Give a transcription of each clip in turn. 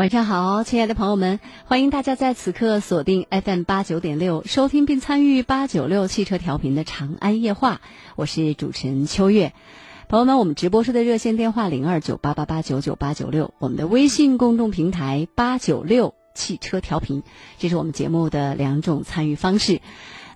晚上好，亲爱的朋友们，欢迎大家在此刻锁定 FM 八九点六，收听并参与八九六汽车调频的长安夜话。我是主持人秋月。朋友们，我们直播室的热线电话零二九八八八九九八九六，我们的微信公众平台八九六汽车调频，这是我们节目的两种参与方式。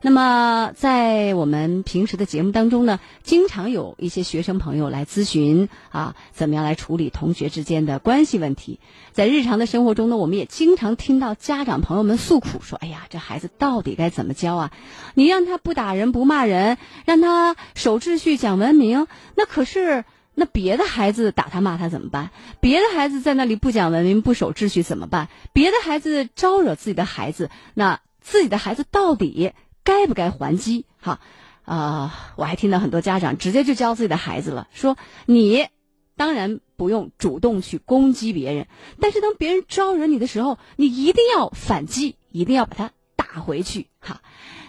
那么，在我们平时的节目当中呢，经常有一些学生朋友来咨询啊，怎么样来处理同学之间的关系问题。在日常的生活中呢，我们也经常听到家长朋友们诉苦，说：“哎呀，这孩子到底该怎么教啊？你让他不打人不骂人，让他守秩序讲文明，那可是那别的孩子打他骂他怎么办？别的孩子在那里不讲文明不守秩序怎么办？别的孩子招惹自己的孩子，那自己的孩子到底？”该不该还击？哈，啊，我还听到很多家长直接就教自己的孩子了，说你当然不用主动去攻击别人，但是当别人招惹你的时候，你一定要反击，一定要把他打回去。哈，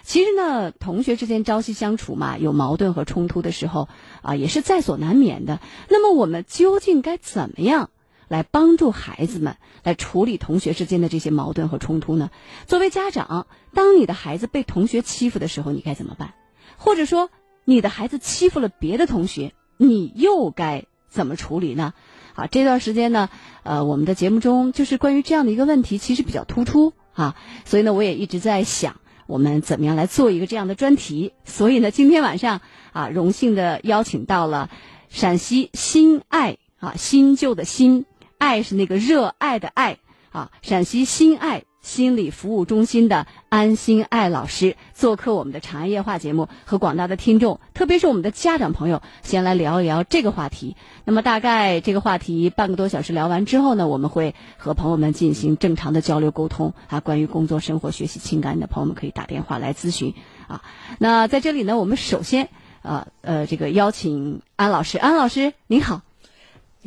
其实呢，同学之间朝夕相处嘛，有矛盾和冲突的时候啊，也是在所难免的。那么我们究竟该怎么样？来帮助孩子们来处理同学之间的这些矛盾和冲突呢？作为家长，当你的孩子被同学欺负的时候，你该怎么办？或者说，你的孩子欺负了别的同学，你又该怎么处理呢？啊，这段时间呢，呃，我们的节目中就是关于这样的一个问题，其实比较突出啊，所以呢，我也一直在想，我们怎么样来做一个这样的专题。所以呢，今天晚上啊，荣幸的邀请到了陕西新爱啊新旧的新。爱是那个热爱的爱啊！陕西新爱心理服务中心的安心爱老师做客我们的长安夜话节目，和广大的听众，特别是我们的家长朋友，先来聊一聊这个话题。那么大概这个话题半个多小时聊完之后呢，我们会和朋友们进行正常的交流沟通啊。关于工作、生活、学习、情感的朋友们可以打电话来咨询啊。那在这里呢，我们首先呃呃这个邀请安老师，安老师您好。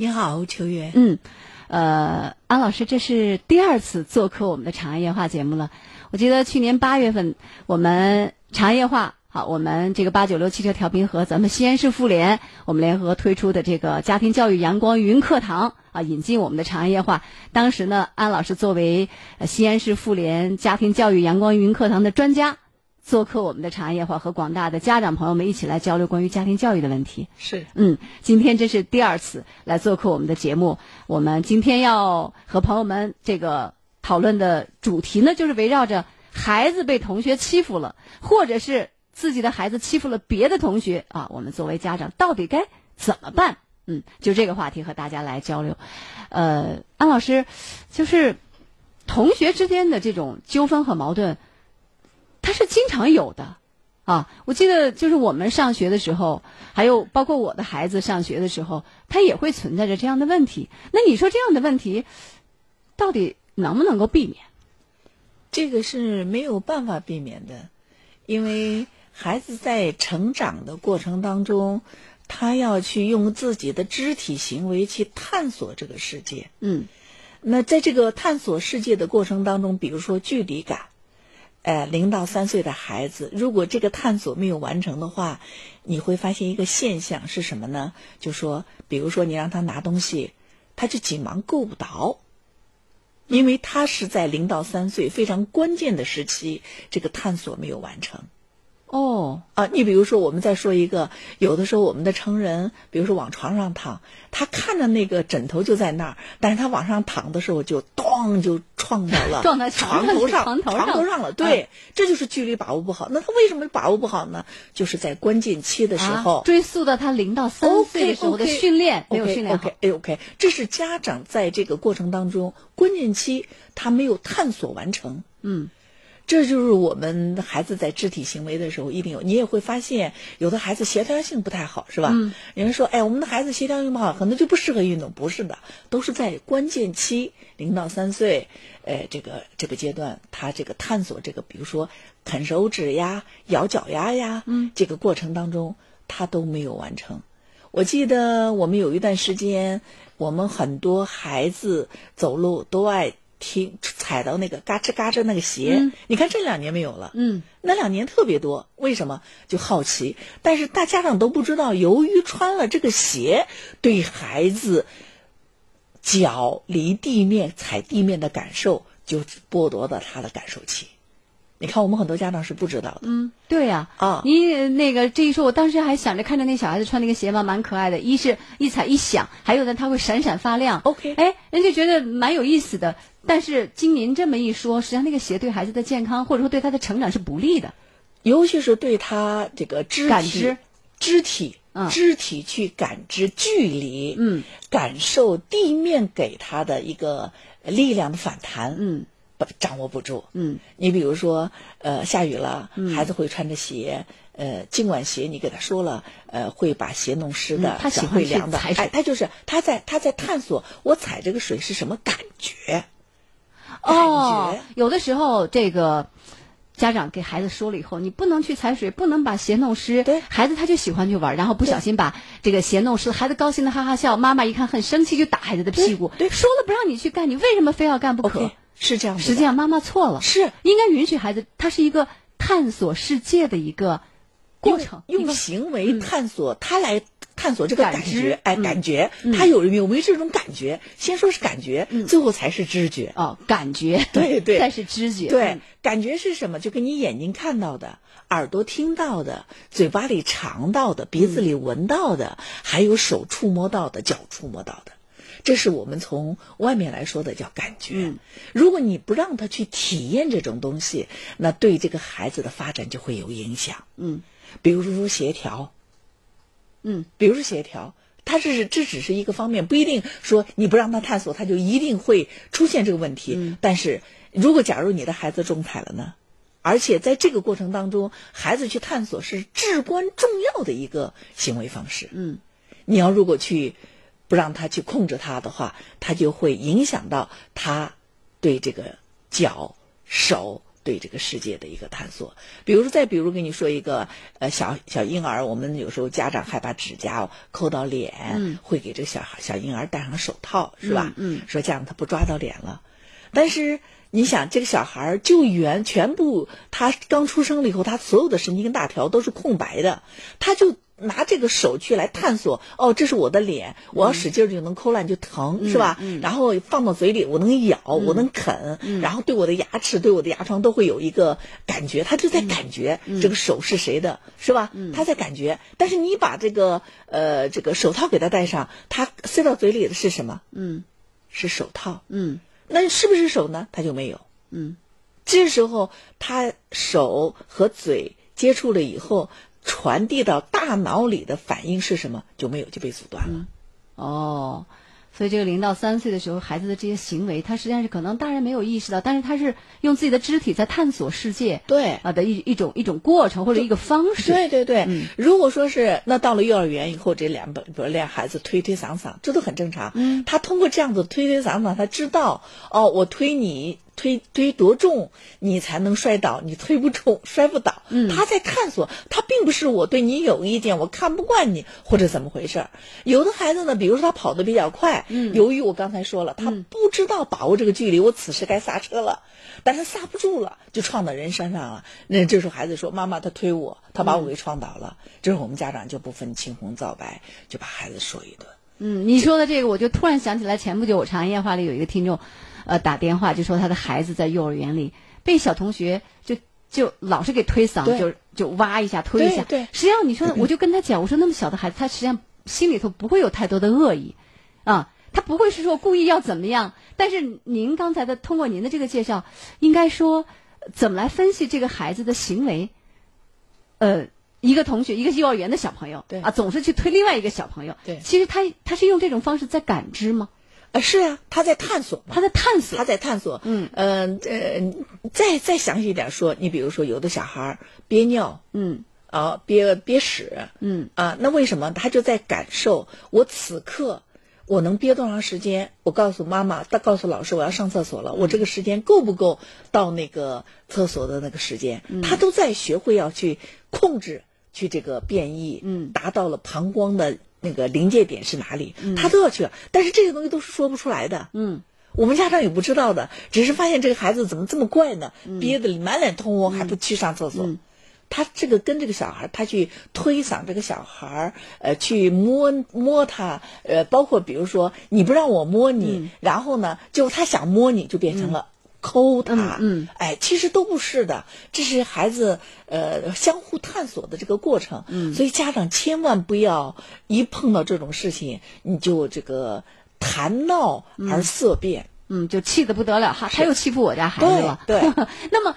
你好，秋月。嗯，呃，安老师，这是第二次做客我们的长安夜话节目了。我记得去年八月份，我们长安夜话，好，我们这个八九六汽车调频和咱们西安市妇联，我们联合推出的这个家庭教育阳光云课堂啊，引进我们的长安夜话。当时呢，安老师作为西安市妇联家庭教育阳光云课堂的专家。做客我们的长安夜话，和广大的家长朋友们一起来交流关于家庭教育的问题。是，嗯，今天这是第二次来做客我们的节目。我们今天要和朋友们这个讨论的主题呢，就是围绕着孩子被同学欺负了，或者是自己的孩子欺负了别的同学啊，我们作为家长到底该怎么办？嗯，就这个话题和大家来交流。呃，安老师，就是同学之间的这种纠纷和矛盾。它是经常有的，啊，我记得就是我们上学的时候，还有包括我的孩子上学的时候，他也会存在着这样的问题。那你说这样的问题，到底能不能够避免？这个是没有办法避免的，因为孩子在成长的过程当中，他要去用自己的肢体行为去探索这个世界。嗯，那在这个探索世界的过程当中，比如说距离感。呃，零到三岁的孩子，如果这个探索没有完成的话，你会发现一个现象是什么呢？就说，比如说你让他拿东西，他就紧忙够不着，因为他是在零到三岁非常关键的时期，这个探索没有完成。哦，啊，你比如说，我们再说一个，有的时候我们的成人，比如说往床上躺，他看着那个枕头就在那儿，但是他往上躺的时候就咚就撞到了 撞到床头上床头上了，对，这就是距离把握不好。那他为什么把握不好呢？就是在关键期的时候，追溯到他零到三岁的时候的训练没有训练好。OK OK，这是家长在这个过程当中关键期他没有探索完成。嗯。这就是我们孩子在肢体行为的时候一定有，你也会发现有的孩子协调性不太好，是吧？嗯。人说，哎，我们的孩子协调性不好，可能就不适合运动，不是的，都是在关键期，零到三岁，呃，这个这个阶段，他这个探索这个，比如说啃手指呀、咬脚丫呀，嗯，这个过程当中，他都没有完成。我记得我们有一段时间，我们很多孩子走路都爱。踢踩到那个嘎吱嘎吱那个鞋，你看这两年没有了。嗯，那两年特别多，为什么？就好奇。但是大家长都不知道，由于穿了这个鞋，对孩子脚离地面踩地面的感受就剥夺了他的感受器。你看，我们很多家长是不知道的。嗯，对呀。啊，你那个这一说，我当时还想着看着那小孩子穿那个鞋嘛，蛮可爱的。一是一踩一响，还有呢，它会闪闪发亮。OK，哎，人家觉得蛮有意思的。但是经您这么一说，实际上那个鞋对孩子的健康或者说对他的成长是不利的，尤其是对他这个肢体、肢体、肢体去感知距离，嗯，感受地面给他的一个力量的反弹，嗯。不掌握不住，嗯，你比如说，呃，下雨了，孩子会穿着鞋，呃，尽管鞋你给他说了，呃，会把鞋弄湿的，他会凉的，哎，他就是他在他在探索我踩这个水是什么感觉，哦，有的时候这个家长给孩子说了以后，你不能去踩水，不能把鞋弄湿，对，孩子他就喜欢去玩，然后不小心把这个鞋弄湿，孩子高兴的哈哈笑，妈妈一看很生气，就打孩子的屁股，对，说了不让你去干，你为什么非要干不可？是这样，实际上妈妈错了，是。应该允许孩子，他是一个探索世界的一个过程，用行为探索，他来探索这个感觉，哎，感觉他有有没有这种感觉？先说是感觉，最后才是知觉。哦，感觉。对对，再是知觉，对，感觉是什么？就跟你眼睛看到的、耳朵听到的、嘴巴里尝到的、鼻子里闻到的，还有手触摸到的、脚触摸到的。这是我们从外面来说的叫感觉。如果你不让他去体验这种东西，那对这个孩子的发展就会有影响。嗯，比如说协调，嗯，比如说协调，他这是这只是一个方面，不一定说你不让他探索，他就一定会出现这个问题。但是如果假如你的孩子中彩了呢？而且在这个过程当中，孩子去探索是至关重要的一个行为方式。嗯，你要如果去。不让他去控制他的话，他就会影响到他对这个脚、手对这个世界的一个探索。比如说，再比如跟你说一个，呃，小小婴儿，我们有时候家长害怕指甲抠到脸，会给这个小孩小婴儿戴上手套，是吧？嗯，说这样他不抓到脸了。但是你想，这个小孩就原全部他刚出生了以后，他所有的神经大条都是空白的，他就。拿这个手去来探索，哦，这是我的脸，我要使劲就能抠烂，就疼，是吧？然后放到嘴里，我能咬，我能啃，然后对我的牙齿、对我的牙床都会有一个感觉，他就在感觉这个手是谁的，是吧？他在感觉。但是你把这个呃这个手套给他戴上，他塞到嘴里的是什么？嗯，是手套。嗯，那是不是手呢？他就没有。嗯，这时候他手和嘴接触了以后。传递到大脑里的反应是什么？就没有就被阻断了。哦，所以这个零到三岁的时候，孩子的这些行为，他实际上是可能大人没有意识到，但是他是用自己的肢体在探索世界，对啊的一一种一种过程或者一个方式。对对对，如果说是那到了幼儿园以后，这两本比如两孩子推推搡搡，这都很正常。嗯，他通过这样子推推搡搡，他知道哦，我推你。推推多重，你才能摔倒？你推不重，摔不倒。嗯，他在探索，他并不是我对你有意见，我看不惯你或者怎么回事儿。有的孩子呢，比如说他跑得比较快，嗯，由于我刚才说了，他不知道把握这个距离，我此时该刹车了，但是刹不住了，就撞到人身上了。那这时候孩子说：“妈妈，他推我，他把我给撞倒了。”这时候我们家长就不分青红皂白，就把孩子说一顿。嗯，你说的这个，我就突然想起来，前不久我长安夜话里有一个听众。呃，打电话就说他的孩子在幼儿园里被小同学就就老是给推搡，就就挖一下推一下。对，实际上你说，我就跟他讲，我说那么小的孩子，他实际上心里头不会有太多的恶意，啊，他不会是说故意要怎么样。但是您刚才的通过您的这个介绍，应该说怎么来分析这个孩子的行为？呃，一个同学，一个幼儿园的小朋友，对啊，总是去推另外一个小朋友，对，其实他他是用这种方式在感知吗？啊，是啊，他在探索，他在探索，他在探索。嗯，呃，呃，再再详细一点说，你比如说，有的小孩憋尿，嗯，啊，憋憋屎，嗯，啊，那为什么他就在感受？我此刻我能憋多长时间？我告诉妈妈，他告诉老师，我要上厕所了。我这个时间够不够到那个厕所的那个时间？他都在学会要去控制，去这个变异，嗯，达到了膀胱的。那个临界点是哪里？他都要去，但是这些东西都是说不出来的。嗯，我们家长也不知道的，只是发现这个孩子怎么这么怪呢？憋得满脸通红，还不去上厕所。他这个跟这个小孩，他去推搡这个小孩，呃，去摸摸他，呃，包括比如说你不让我摸你，然后呢，就他想摸你就变成了抠他，嗯，哎，其实都不是的，这是孩子呃相互探索的这个过程，嗯，所以家长千万不要一碰到这种事情你就这个谈闹而色变，嗯，就气得不得了哈，他又欺负我家孩子了，对，那么。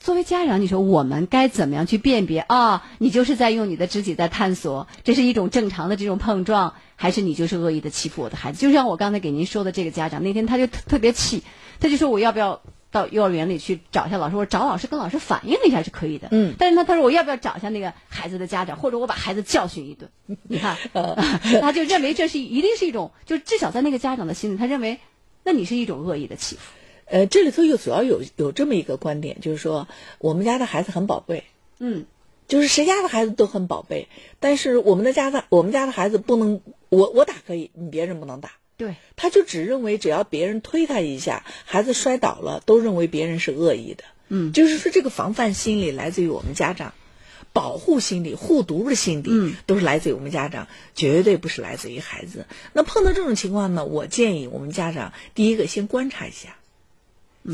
作为家长，你说我们该怎么样去辨别啊？你就是在用你的肢体在探索，这是一种正常的这种碰撞，还是你就是恶意的欺负我的孩子？就像我刚才给您说的这个家长，那天他就特别气，他就说我要不要到幼儿园里去找一下老师？我找老师跟老师反映一下是可以的。嗯。但是呢，他说我要不要找一下那个孩子的家长，或者我把孩子教训一顿？你看，他就认为这是一定是一种，就至少在那个家长的心里，他认为那你是一种恶意的欺负。呃，这里头又主要有有这么一个观点，就是说我们家的孩子很宝贝，嗯，就是谁家的孩子都很宝贝，但是我们的家的我们家的孩子不能，我我打可以，你别人不能打，对，他就只认为只要别人推他一下，孩子摔倒了，都认为别人是恶意的，嗯，就是说这个防范心理来自于我们家长，保护心理、护犊子心理，嗯，都是来自于我们家长，绝对不是来自于孩子。那碰到这种情况呢，我建议我们家长第一个先观察一下。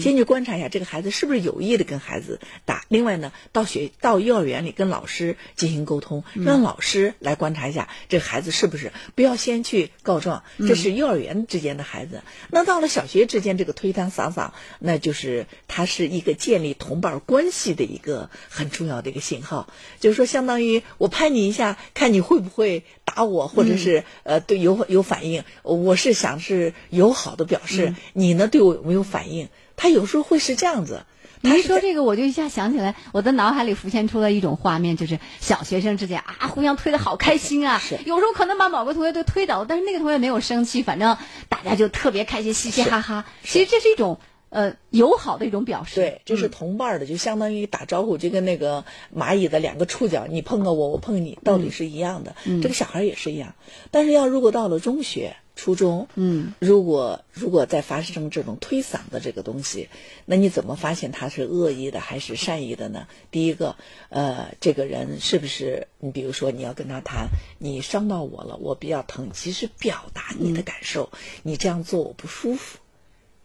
先去观察一下这个孩子是不是有意的跟孩子打。另外呢，到学到幼儿园里跟老师进行沟通，让老师来观察一下这个孩子是不是。不要先去告状，这是幼儿园之间的孩子。那到了小学之间，这个推搡搡搡，那就是他是一个建立同伴关系的一个很重要的一个信号。就是说，相当于我拍你一下，看你会不会打我，或者是呃对有有反应。我是想是友好的表示，你呢对我有没有反应？他有时候会是这样子。您说这个，我就一下想起来，我的脑海里浮现出了一种画面，就是小学生之间啊，互相推的好开心啊。是。有时候可能把某个同学都推倒，但是那个同学没有生气，反正大家就特别开心，嘻嘻哈哈。其实这是一种呃友好的一种表示。对，这是同伴的，就相当于打招呼，就跟那个蚂蚁的两个触角，你碰到我，我碰你，道理是一样的。嗯。这个小孩也是一样，但是要如果到了中学。初衷，嗯，如果如果再发生这种推搡的这个东西，那你怎么发现他是恶意的还是善意的呢？第一个，呃，这个人是不是你比如说你要跟他谈，你伤到我了，我比较疼，及时表达你的感受，你这样做我不舒服，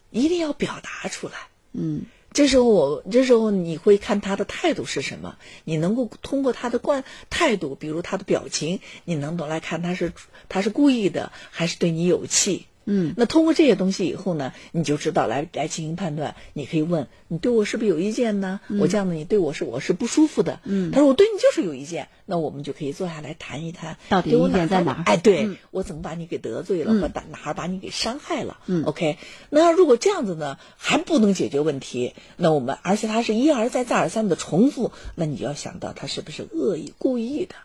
一定要表达出来，嗯。这时候我这时候你会看他的态度是什么？你能够通过他的惯态度，比如他的表情，你能够来看他是他是故意的还是对你有气。嗯，那通过这些东西以后呢，你就知道来来进行判断。你可以问你对我是不是有意见呢？我这样的你对我是我是不舒服的。嗯，他说我对你就是有意见，那我们就可以坐下来谈一谈，到底意见在哪？哎，对我怎么把你给得罪了，或哪哪把你给伤害了？嗯，OK。那如果这样子呢，还不能解决问题，那我们而且他是一而再再而三的重复，那你要想到他是不是恶意故意的。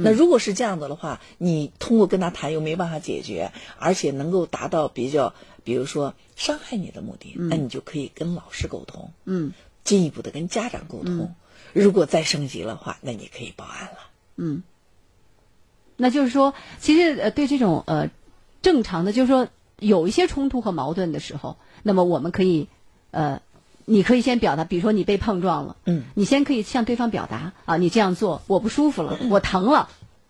那如果是这样子的话，你通过跟他谈又没办法解决，而且能够达到比较，比如说伤害你的目的，那你就可以跟老师沟通，嗯，进一步的跟家长沟通。如果再升级的话，那你可以报案了。嗯，那就是说，其实呃，对这种呃正常的，就是说有一些冲突和矛盾的时候，那么我们可以呃。你可以先表达，比如说你被碰撞了，嗯，你先可以向对方表达啊，你这样做我不舒服了，我疼了，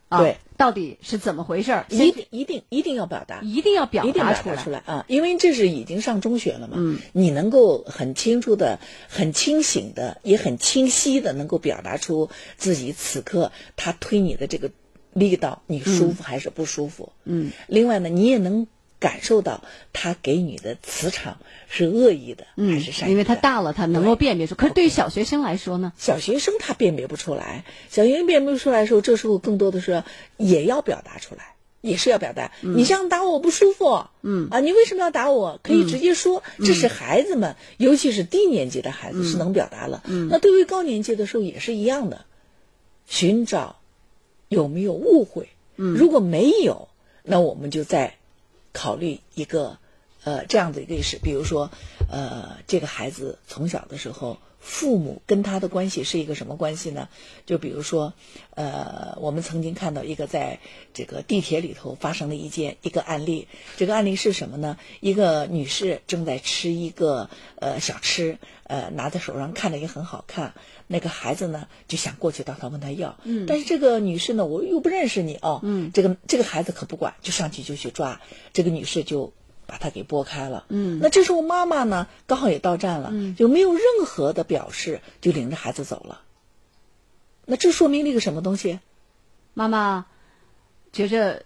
啊，对，到底是怎么回事？一定一定一定要表达，一定要表达出来出来啊！因为这是已经上中学了嘛，嗯，你能够很清楚的、很清醒的、也很清晰的，能够表达出自己此刻他推你的这个力道，你舒服还是不舒服？嗯，另外呢，你也能。感受到他给你的磁场是恶意的还是善意的？因为他大了，他能够辨别出。可是对于小学生来说呢？小学生他辨别不出来。小学生辨别不出来的时候，这时候更多的是也要表达出来，也是要表达。你这样打我不舒服。嗯啊，你为什么要打我？可以直接说。这是孩子们，尤其是低年级的孩子是能表达了。嗯。那对于高年级的时候也是一样的，寻找有没有误会。嗯。如果没有，那我们就在。考虑一个，呃，这样的一个事，比如说，呃，这个孩子从小的时候，父母跟他的关系是一个什么关系呢？就比如说，呃，我们曾经看到一个在这个地铁里头发生的一件一个案例。这个案例是什么呢？一个女士正在吃一个呃小吃，呃，拿在手上看着也很好看。那个孩子呢就想过去到他问他要，嗯，但是这个女士呢，我又不认识你哦，嗯，这个这个孩子可不管，就上去就去抓，这个女士就把他给拨开了，嗯，那这时候妈妈呢刚好也到站了，嗯，就没有任何的表示，就领着孩子走了。那这说明了一个什么东西？妈妈觉着。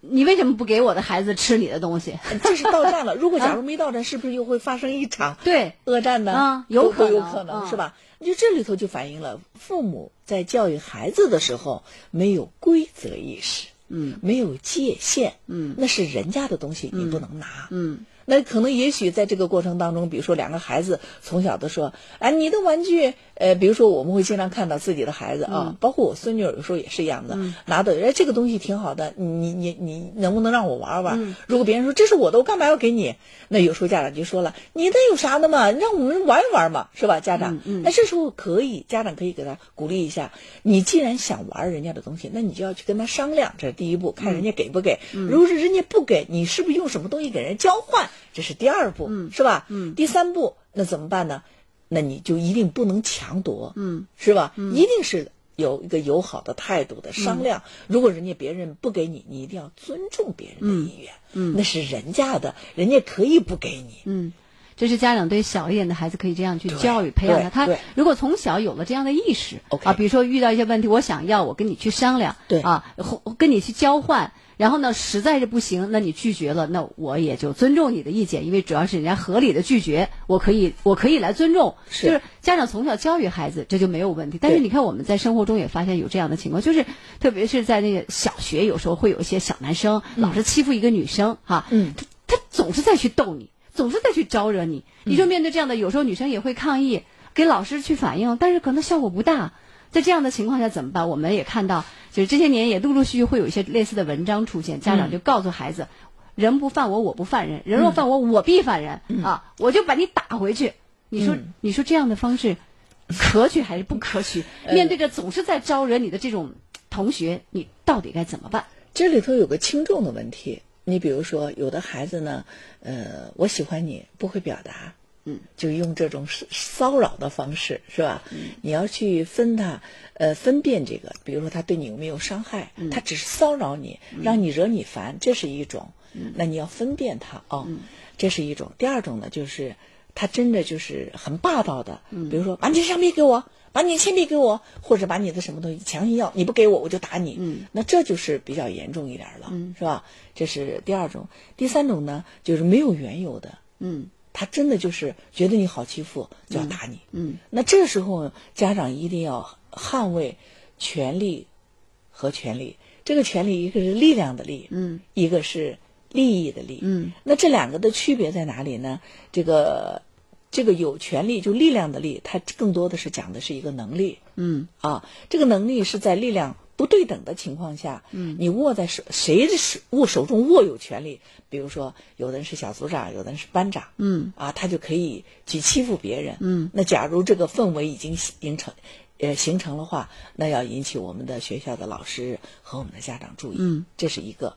你为什么不给我的孩子吃你的东西？这是到站了。如果假如没到站，是不是又会发生一场对恶战呢？啊，有可能，有可能是吧？就这里头就反映了父母在教育孩子的时候没有规则意识，嗯，没有界限，嗯，那是人家的东西，你不能拿，嗯。那可能也许在这个过程当中，比如说两个孩子从小都说，哎，你的玩具，呃，比如说我们会经常看到自己的孩子啊，包括我孙女有时候也是一样的，拿到，哎，这个东西挺好的，你你你能不能让我玩玩？如果别人说这是我的，我干嘛要给你？那有时候家长就说了，你那有啥的嘛？让我们玩一玩嘛，是吧？家长，那这时候可以，家长可以给他鼓励一下。你既然想玩人家的东西，那你就要去跟他商量，这是第一步，看人家给不给。如果是人家不给你，是不是用什么东西给人交换？这是第二步，是吧？嗯，第三步那怎么办呢？那你就一定不能强夺，嗯，是吧？一定是有一个友好的态度的商量。如果人家别人不给你，你一定要尊重别人的意愿，嗯，那是人家的，人家可以不给你，嗯。这是家长对小一点的孩子可以这样去教育培养他。他如果从小有了这样的意识啊，比如说遇到一些问题，我想要我跟你去商量，对啊，跟你去交换。然后呢，实在是不行，那你拒绝了，那我也就尊重你的意见，因为主要是人家合理的拒绝，我可以我可以来尊重。是就是家长从小教育孩子，这就没有问题。但是你看我们在生活中也发现有这样的情况，就是特别是在那个小学，有时候会有一些小男生老是欺负一个女生，哈，嗯，他他总是在去逗你。总是在去招惹你，你说面对这样的，有时候女生也会抗议，给老师去反映，但是可能效果不大。在这样的情况下怎么办？我们也看到，就是这些年也陆陆续续会有一些类似的文章出现，家长就告诉孩子：人不犯我，我不犯人；人若犯我，我必犯人啊！我就把你打回去。你说，你说这样的方式可取还是不可取？面对着总是在招惹你的这种同学，你到底该怎么办？这里头有个轻重的问题。你比如说，有的孩子呢，呃，我喜欢你，不会表达，嗯，就用这种骚扰的方式，是吧？嗯，你要去分他，呃，分辨这个，比如说他对你有没有伤害，他只是骚扰你，让你惹你烦，这是一种，那你要分辨他哦，这是一种。第二种呢，就是他真的就是很霸道的，比如说把你橡皮给我。把你铅笔给我，或者把你的什么东西强行要，你不给我我就打你。嗯，那这就是比较严重一点了，嗯，是吧？这是第二种，第三种呢，就是没有缘由的，嗯，他真的就是觉得你好欺负，就要打你。嗯，那这时候家长一定要捍卫权利和权利。这个权利一个是力量的力，嗯，一个是利益的利，嗯。那这两个的区别在哪里呢？这个。这个有权利就力量的力，它更多的是讲的是一个能力。嗯啊，这个能力是在力量不对等的情况下，嗯，你握在手谁的手握手中握有权利，比如说有的人是小组长，有的人是班长，嗯啊，他就可以去欺负别人。嗯，那假如这个氛围已经形成，呃，形成的话，那要引起我们的学校的老师和我们的家长注意。嗯，这是一个。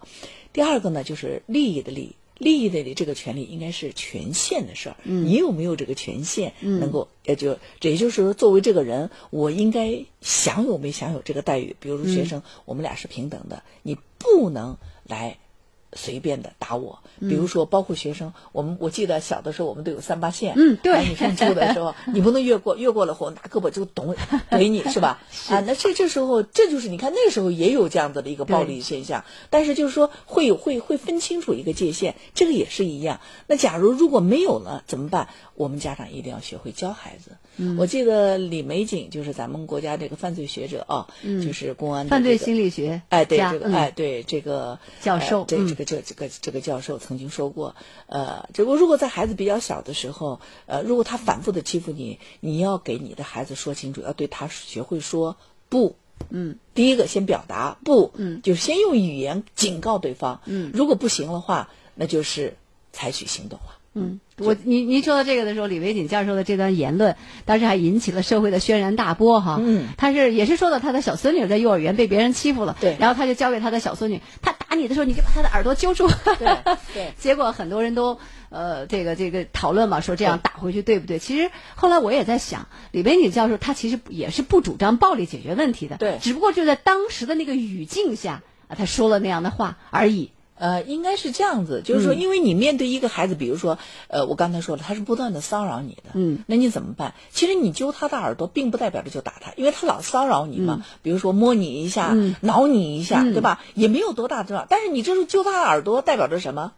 第二个呢，就是利益的利。利益的这个权利应该是权限的事儿，你有没有这个权限能够，也就这也就是说，作为这个人，我应该享有没享有这个待遇？比如说学生，我们俩是平等的，你不能来。随便的打我，比如说包括学生，我们我记得小的时候我们都有三八线，嗯，对，你上初的时候 你不能越过，越过了后拿胳膊就捅怼你是吧？啊，那这这时候这就是你看那时候也有这样子的一个暴力现象，但是就是说会有会会分清楚一个界限，这个也是一样。那假如如果没有了怎么办？我们家长一定要学会教孩子。我记得李玫瑾就是咱们国家这个犯罪学者啊，就是公安犯罪心理学，哎，对这个哎对这个教授，这这个这这个这个教授曾经说过，呃，这个如果在孩子比较小的时候，呃，如果他反复的欺负你，你要给你的孩子说清楚，要对他学会说不。嗯，第一个先表达不，嗯，就先用语言警告对方。嗯，如果不行的话，那就是采取行动了。嗯，我您您说到这个的时候，李维锦教授的这段言论，当时还引起了社会的轩然大波哈。嗯，他是也是说到他的小孙女在幼儿园被别人欺负了，对，然后他就教给他的小孙女，他打打你的时候，你就把他的耳朵揪住。对对 结果很多人都呃这个这个讨论嘛，说这样打回去对不对？其实后来我也在想，李维女教授他其实也是不主张暴力解决问题的，对只不过就在当时的那个语境下他，说了那样的话而已。呃，应该是这样子，就是说，因为你面对一个孩子，比如说，呃，我刚才说了，他是不断的骚扰你的，嗯，那你怎么办？其实你揪他的耳朵，并不代表着就打他，因为他老骚扰你嘛，比如说摸你一下，嗯。挠你一下，嗯。对吧？也没有多大重要，但是你这时候揪他的耳朵，代表着什么？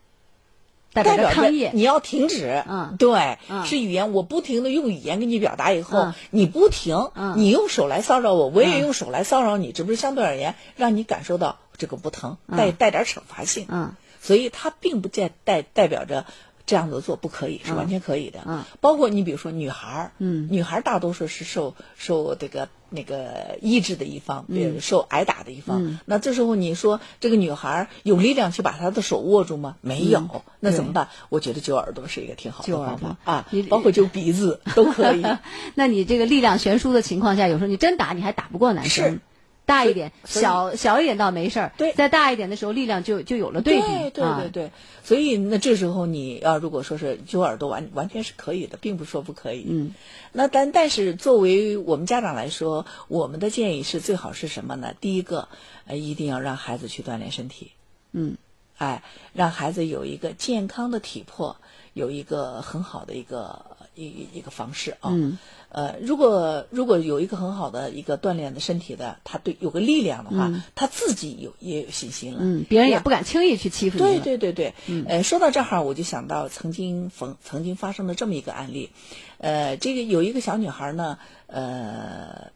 代表着你要停止，嗯。对，嗯。是语言，我不停的用语言跟你表达以后，嗯。你不停，嗯。你用手来骚扰我，我也嗯。用手来骚扰你，只不过相对而言，让你感受到这个不疼，带带点惩罚性，嗯所以它并不代代代表着这样子做不可以，是完全可以的。嗯包括你比如说女孩儿，嗯女孩儿大多数是受受这个那个抑制的一方，比嗯如受挨打的一方。那这时候你说这个女孩儿有力量去把她的手握住吗？没有，那怎么办？我觉得揪耳朵是一个挺好的方法啊，包括揪鼻子都可以。那你这个力量悬殊的情况下，有时候你真打你还打不过男生是。大一点，小小一点倒没事儿。对再大一点的时候，力量就就有了对比。对对啊对对，所以那这时候你要如果说是揪耳朵完完全是可以的，并不是说不可以。嗯，那但但是作为我们家长来说，我们的建议是最好是什么呢？第一个，呃，一定要让孩子去锻炼身体，嗯哎，让孩子有一个健康的体魄，有一个很好的一个一一一个方式啊。嗯呃，如果如果有一个很好的一个锻炼的身体的，他对有个力量的话，他自己有也有信心了。嗯，别人也不敢轻易去欺负你对了。对对对，呃，说到这儿，我就想到曾经曾曾经发生的这么一个案例，呃，这个有一个小女孩呢，呃，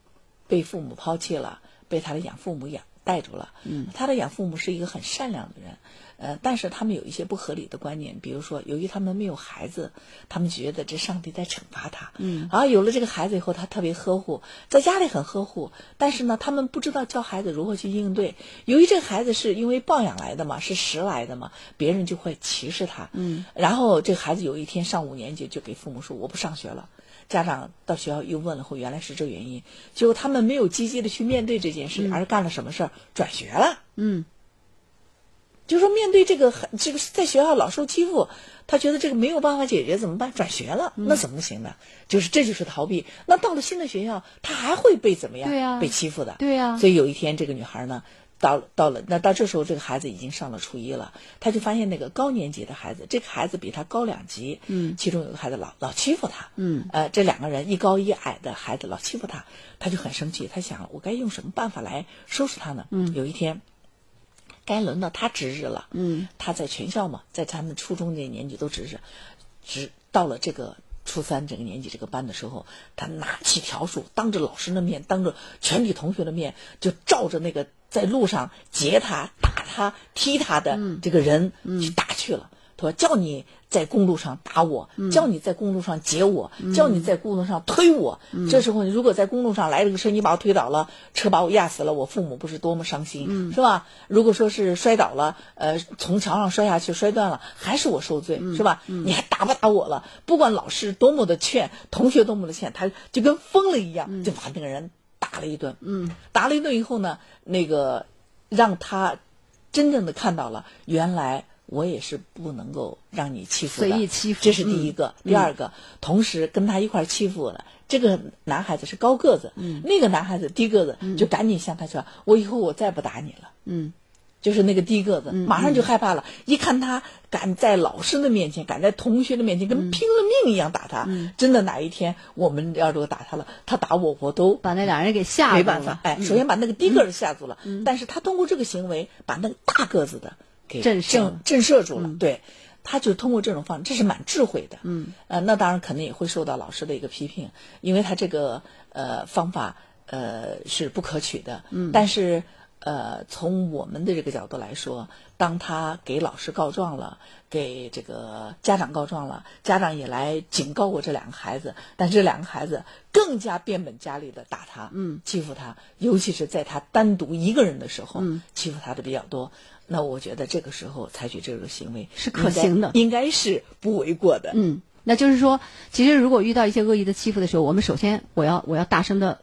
被父母抛弃了，被她的养父母养带住了。嗯，她的养父母是一个很善良的人，呃，但是他们有一些不合理的观念，比如说，由于他们没有孩子，他们觉得这上帝在惩罚他。嗯，然后有了这个孩子以后，他特别呵护，在家里很呵护，但是呢，他们不知道教孩子如何去应对。由于这个孩子是因为抱养来的嘛，是拾来的嘛，别人就会歧视他。嗯，然后这个孩子有一天上五年级，就给父母说我不上学了。家长到学校又问了后，原来是这原因。结果他们没有积极的去面对这件事，而干了什么事儿？转学了。嗯就是说面对这个很这个在学校老受欺负，他觉得这个没有办法解决，怎么办？转学了，那怎么行呢？就是这就是逃避。那到了新的学校，他还会被怎么样？对呀被欺负的。对呀所以有一天，这个女孩呢，到到了那到这时候，这个孩子已经上了初一了，他就发现那个高年级的孩子，这个孩子比他高两级，嗯其中有个孩子老老欺负他，嗯呃，这两个人一高一矮的孩子老欺负他，他就很生气，他想我该用什么办法来收拾他呢？嗯，有一天。该轮到他值日了。嗯，他在全校嘛，在他们初中这年级都值日，值到了这个初三这个年级这个班的时候，他拿起笤帚，当着老师的面，当着全体同学的面，就照着那个在路上劫他、打他、踢他的这个人去打去了。他说：“叫你在公路上打我，叫你在公路上截我，叫你在公路上推我。这时候，如果在公路上来了个车，你把我推倒了，车把我压死了，我父母不是多么伤心，是吧？如果说是摔倒了，呃，从桥上摔下去摔断了，还是我受罪，是吧？你还打不打我了？不管老师多么的劝，同学多么的劝，他就跟疯了一样，就把那个人打了一顿。嗯，打了一顿以后呢，那个让他真正的看到了，原来我也是不能够让你欺负的，随意欺负这是第一个。第二个，同时跟他一块儿欺负了。这个男孩子是高个子，嗯那个男孩子低个子，就赶紧向他说：“我以后我再不打你了。”嗯就是那个低个子，马上就害怕了。一看他敢在老师的面前，敢在同学的面前，跟拼了命一样打他。真的哪一天我们要如果打他了，他打我，我都把那俩人给吓住了。没办法。哎，首先把那个低个子吓住了，但是他通过这个行为把那个大个子的给震慑震慑住了。对，他就通过这种方式，这是蛮智慧的。嗯，呃，那当然可能也会受到老师的一个批评，因为他这个呃方法呃是不可取的。嗯，但是。呃，从我们的这个角度来说，当他给老师告状了，给这个家长告状了，家长也来警告过这两个孩子，但这两个孩子更加变本加厉的打他，嗯，欺负他，尤其是在他单独一个人的时候，嗯，欺负他的比较多。那我觉得这个时候采取这个行为是可行的应该，应该是不为过的。嗯，那就是说，其实如果遇到一些恶意的欺负的时候，我们首先我要我要大声的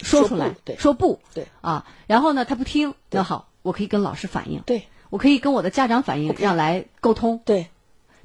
说出来，说不对。说不，对。啊，然后呢，他不听，那好，我可以跟老师反映，对。我可以跟我的家长反映，让来沟通。对，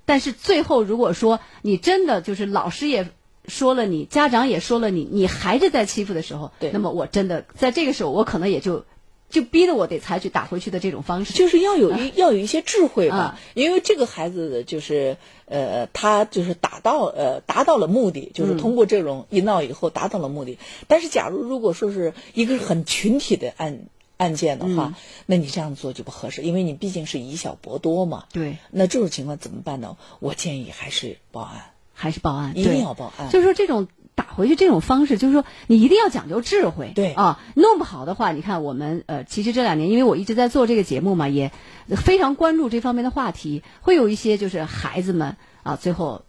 但是最后如果说你真的就是老师也说了你，家长也说了你，你还是在欺负的时候，对。那么我真的在这个时候，我可能也就就逼得我得采取打回去的这种方式。就是要有一、要有一些智慧吧，啊因为这个孩子就是呃，他就是达到呃达到了目的，就是通过这种一闹以后达到了目的。但是，假如如果说是一个很群体的案案件的话，那你这样做就不合适，因为你毕竟是以小博多嘛。对，那这种情况怎么办呢？我建议还是报案，还是报案，一定要报案。就是说这种打回去这种方式，就是说你一定要讲究智慧。对啊，弄不好的话，你看我们呃，其实这两年因为我一直在做这个节目嘛，也非常关注这方面的话题，会有一些就是孩子们啊，最后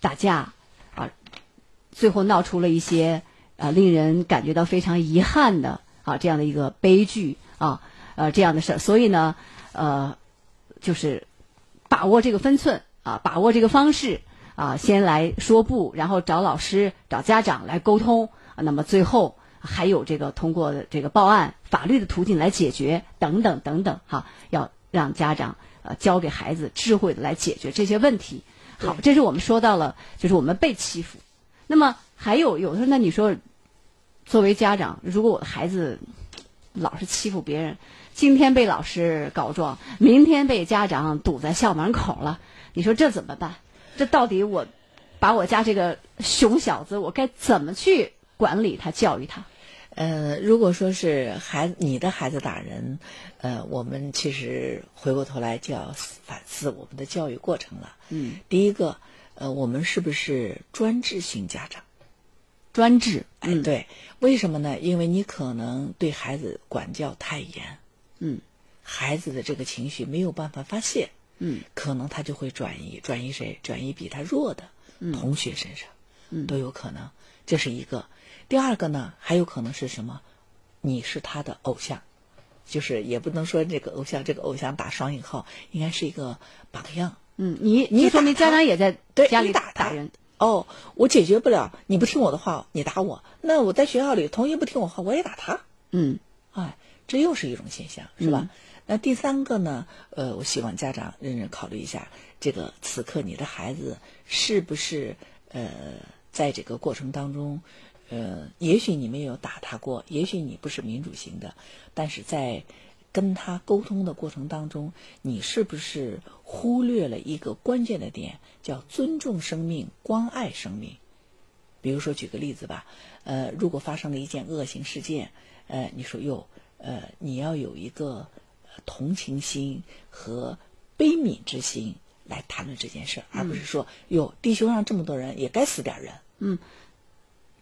打架啊，最后闹出了一些啊令人感觉到非常遗憾的啊这样的一个悲剧啊呃这样的事儿，所以呢呃就是把握这个分寸啊，把握这个方式啊，先来说不，然后找老师、找家长来沟通，啊那么最后还有这个通过这个报案、法律的途径来解决，等等等等，哈，要让家长呃教给孩子智慧的来解决这些问题。好，这是我们说到了，就是我们被欺负。那么还有有的时候，那你说，作为家长，如果我的孩子老是欺负别人，今天被老师告状，明天被家长堵在校门口了，你说这怎么办？这到底我把我家这个熊小子，我该怎么去管理他、教育他？呃，如果说是孩子你的孩子打人，呃，我们其实回过头来就要反思我们的教育过程了。嗯，第一个，呃，我们是不是专制型家长？专制，哎，对，为什么呢？因为你可能对孩子管教太严，嗯，孩子的这个情绪没有办法发泄，嗯，可能他就会转移，转移谁？转移比他弱的同学身上，嗯都有可能。这是一个。第二个呢，还有可能是什么？你是他的偶像，就是也不能说这个偶像，这个偶像打双引号，应该是一个榜样。嗯，你你说明家长也在对家里打他打人，哦，我解决不了，你不听我的话，你打我。那我在学校里，同学不听我话，我也打他。嗯哎，这又是一种现象，是吧？那第三个呢？呃，我希望家长认真考虑一下，这个此刻你的孩子是不是呃，在这个过程当中，呃，也许你没有打他过，也许你不是民主型的，但是在跟他沟通的过程当中，你是不是忽略了一个关键的点，叫尊重生命、关爱生命？比如说，举个例子吧，呃，如果发生了一件恶性事件，呃，你说哟，呃，你要有一个呃同情心和悲悯之心来谈论这件事儿，而不是说哟，地球上这么多人，也该死点人。嗯，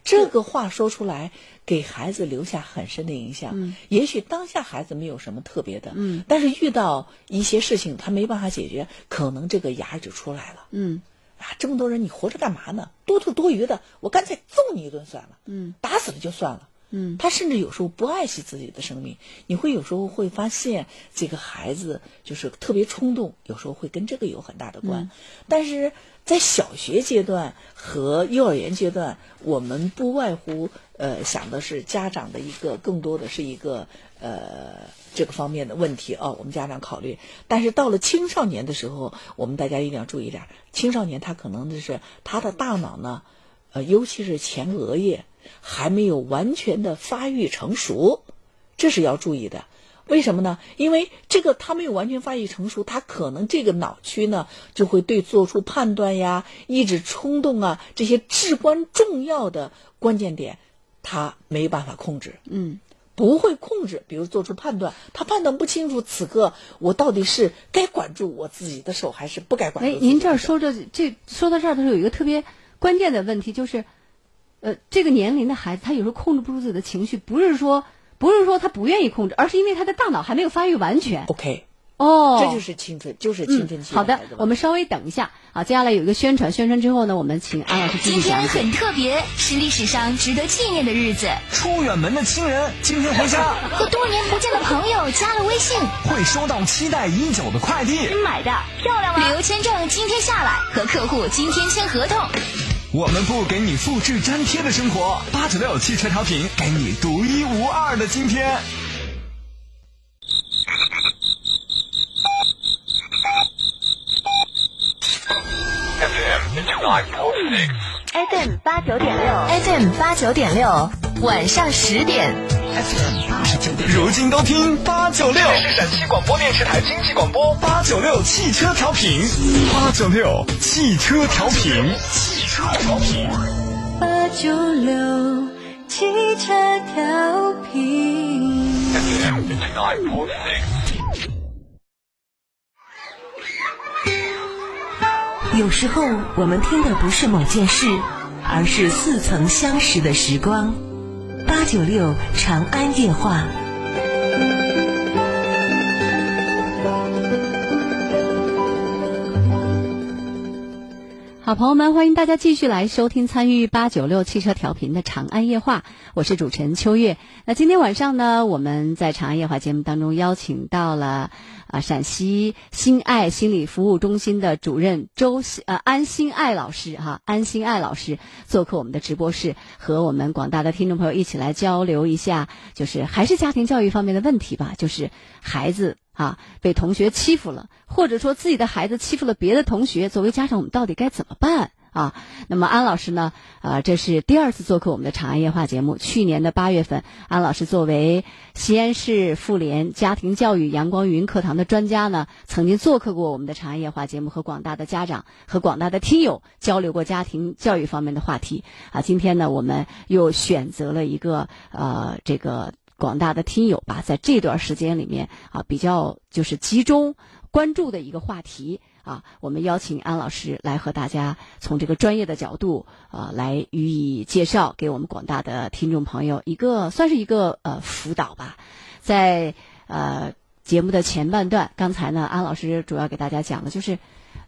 这个话说出来，给孩子留下很深的影响。嗯，也许当下孩子没有什么特别的，嗯，但是遇到一些事情他没办法解决，可能这个芽就出来了。嗯啊，这么多人，你活着干嘛呢？多头多余的，我干脆揍你一顿算了。嗯，打死了就算了。嗯，他甚至有时候不爱惜自己的生命，你会有时候会发现这个孩子就是特别冲动，有时候会跟这个有很大的关。嗯但是在小学阶段和幼儿园阶段，我们不外乎呃想的是家长的一个更多的是一个呃这个方面的问题哦，我们家长考虑。但是到了青少年的时候，我们大家一定要注意点儿，青少年他可能就是他的大脑呢，呃，尤其是前额叶还没有完全的发育成熟，这是要注意的。为什么呢？因为这个他没有完全发育成熟，他可能这个脑区呢就会对做出判断呀、抑制冲动啊这些至关重要的关键点，他没办法控制。嗯不会控制，比如做出判断，他判断不清楚此刻我到底是该管住我自己的手，还是不该管住哎，自己的手。您这儿说着这说到这儿的时候，有一个特别关键的问题，就是，呃，这个年龄的孩子，他有时候控制不住自己的情绪，不是说不是说他不愿意控制，而是因为他的大脑还没有发育完全。OK，哦，这就是青春，就是青春期嗯。好的，我们稍微等一下啊，接下来有一个宣传，宣传之后呢，我们请安老师继今天续讲解。很特别，是历史上值得纪念的日子。出远门的亲人今天回家 和多年不见的朋友加了微信，会收到期待已久的快递。买的漂亮吗？旅游签证今天下来，和客户今天签合同。我们不给你复制粘贴的生活，八九六汽车调频，给你独一无二的今天。FM 八九点六，FM 八九点六，晚上十点，FM 八十九点，如今都听八九六，是陕西广播电视台经济广播，八九六汽车调频，八九六汽车调频。八九六汽车调频。有时候我们听的不是某件事，而是似曾相识的时光。八九六长安夜话。好，朋友们，欢迎大家继续来收听参与八九六汽车调频的《长安夜话》，我是主持人秋月。那今天晚上呢，我们在《长安夜话》节目当中邀请到了啊陕西心爱心理服务中心的主任周呃安心爱老师哈，安心爱老师做客我们的直播室，和我们广大的听众朋友一起来交流一下，就是还是家庭教育方面的问题吧，就是孩子。啊，被同学欺负了，或者说自己的孩子欺负了别的同学，作为家长，我们到底该怎么办啊？那么安老师呢？啊，这是第二次做客我们的长安夜话节目。去年的八月份，安老师作为西安市妇联家庭教育阳光云课堂的专家呢，曾经做客过我们的长安夜话节目，和广大的家长和广大的听友交流过家庭教育方面的话题。啊，今天呢，我们又选择了一个呃，这个。广大的听友吧，在这段时间里面啊，比较就是集中关注的一个话题啊，我们邀请安老师来和大家从这个专业的角度啊来予以介绍，给我们广大的听众朋友一个算是一个呃辅导吧。在呃节目的前半段，刚才呢，安老师主要给大家讲的就是，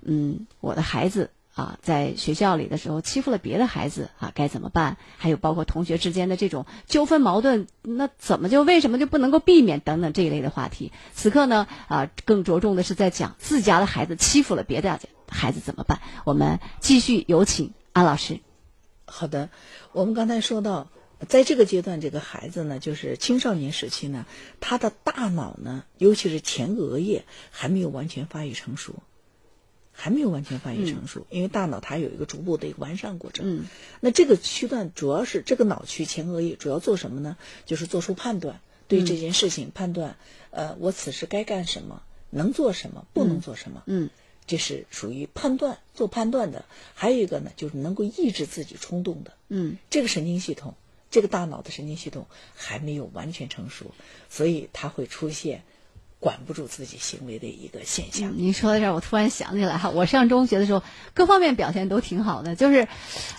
嗯，我的孩子。啊，在学校里的时候欺负了别的孩子啊，该怎么办？还有包括同学之间的这种纠纷矛盾，那怎么就为什么就不能够避免等等这一类的话题？此刻呢，啊，更着重的是在讲自家的孩子欺负了别的孩子怎么办？我们继续有请安老师。好的，我们刚才说到，在这个阶段，这个孩子呢，就是青少年时期呢，他的大脑呢，尤其是前额叶还没有完全发育成熟。还没有完全发育成熟，因为大脑它有一个逐步的一个完善过程。嗯，那这个区段主要是这个脑区前额叶主要做什么呢？就是做出判断，对这件事情判断，呃，我此时该干什么，能做什么，不能做什么。嗯，这是属于判断做判断的。还有一个呢，就是能够抑制自己冲动的。嗯，这个神经系统，这个大脑的神经系统还没有完全成熟，所以它会出现。管不住自己行为的一个现象。您说到这儿，我突然想起来哈，我上中学的时候，各方面表现都挺好的。就是，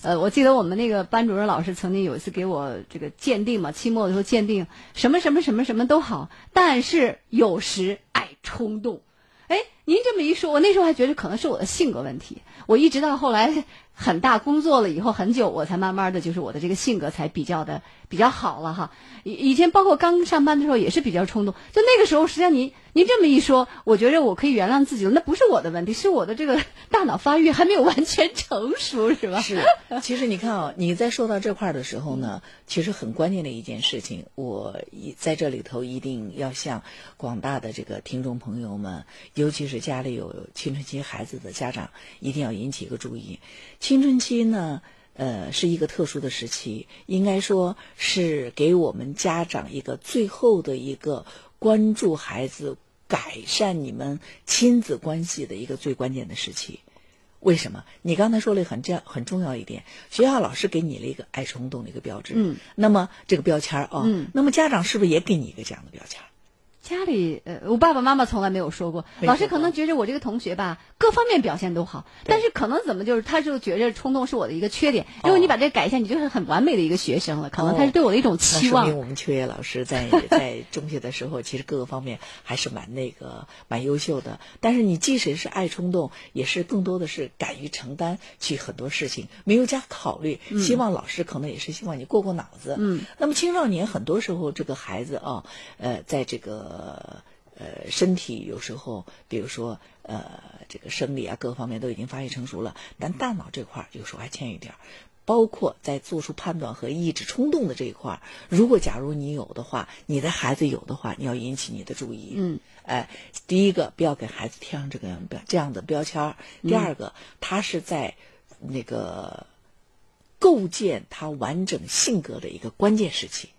呃，我记得我们那个班主任老师曾经有一次给我这个鉴定嘛，期末的时候鉴定什么什么什么什么都好，但是有时爱冲动。哎，您这么一说，我那时候还觉得可能是我的性格问题。我一直到后来很大工作了以后很久，我才慢慢的就是我的这个性格才比较的。比较好了哈，以以前包括刚上班的时候也是比较冲动，就那个时候，实际上您您这么一说，我觉得我可以原谅自己了。那不是我的问题，是我的这个大脑发育还没有完全成熟，是吧？是。其实你看啊，你在说到这块儿的时候呢，其实很关键的一件事情，我一在这里头一定要向广大的这个听众朋友们，尤其是家里有青春期孩子的家长，一定要引起一个注意。青春期呢。呃，是一个特殊的时期，应该说是给我们家长一个最后的一个关注孩子、改善你们亲子关系的一个最关键的时期。为什么？你刚才说了很这样很重要一点，学校老师给你了一个爱冲动的一个标志，嗯，那么这个标签啊，嗯，那么家长是不是也给你一个这样的标签？家里呃，我爸爸妈妈从来没有说过。老师可能觉着我这个同学吧，各方面表现都好，但是可能怎么就是他就觉着冲动是我的一个缺点。如果你把这个改一下，你就是很完美的一个学生了。可能他是对我的一种期望。说明我们秋叶老师在 在中学的时候，其实各个方面还是蛮那个蛮优秀的。但是你即使是爱冲动，也是更多的是敢于承担，去很多事情没有加考虑。希望老师可能也是希望你过过脑子。嗯。那么青少年很多时候这个孩子啊，呃，在这个。呃呃，身体有时候，比如说呃，这个生理啊，各方面都已经发育成熟了，但大脑这块有时候还欠一点儿。包括在做出判断和抑制冲动的这一块儿，如果假如你有的话，你的孩子有的话，你要引起你的注意。嗯，哎，第一个不要给孩子贴上这个标这样的标签儿。第二个，他是在那个构建他完整性格的一个关键时期。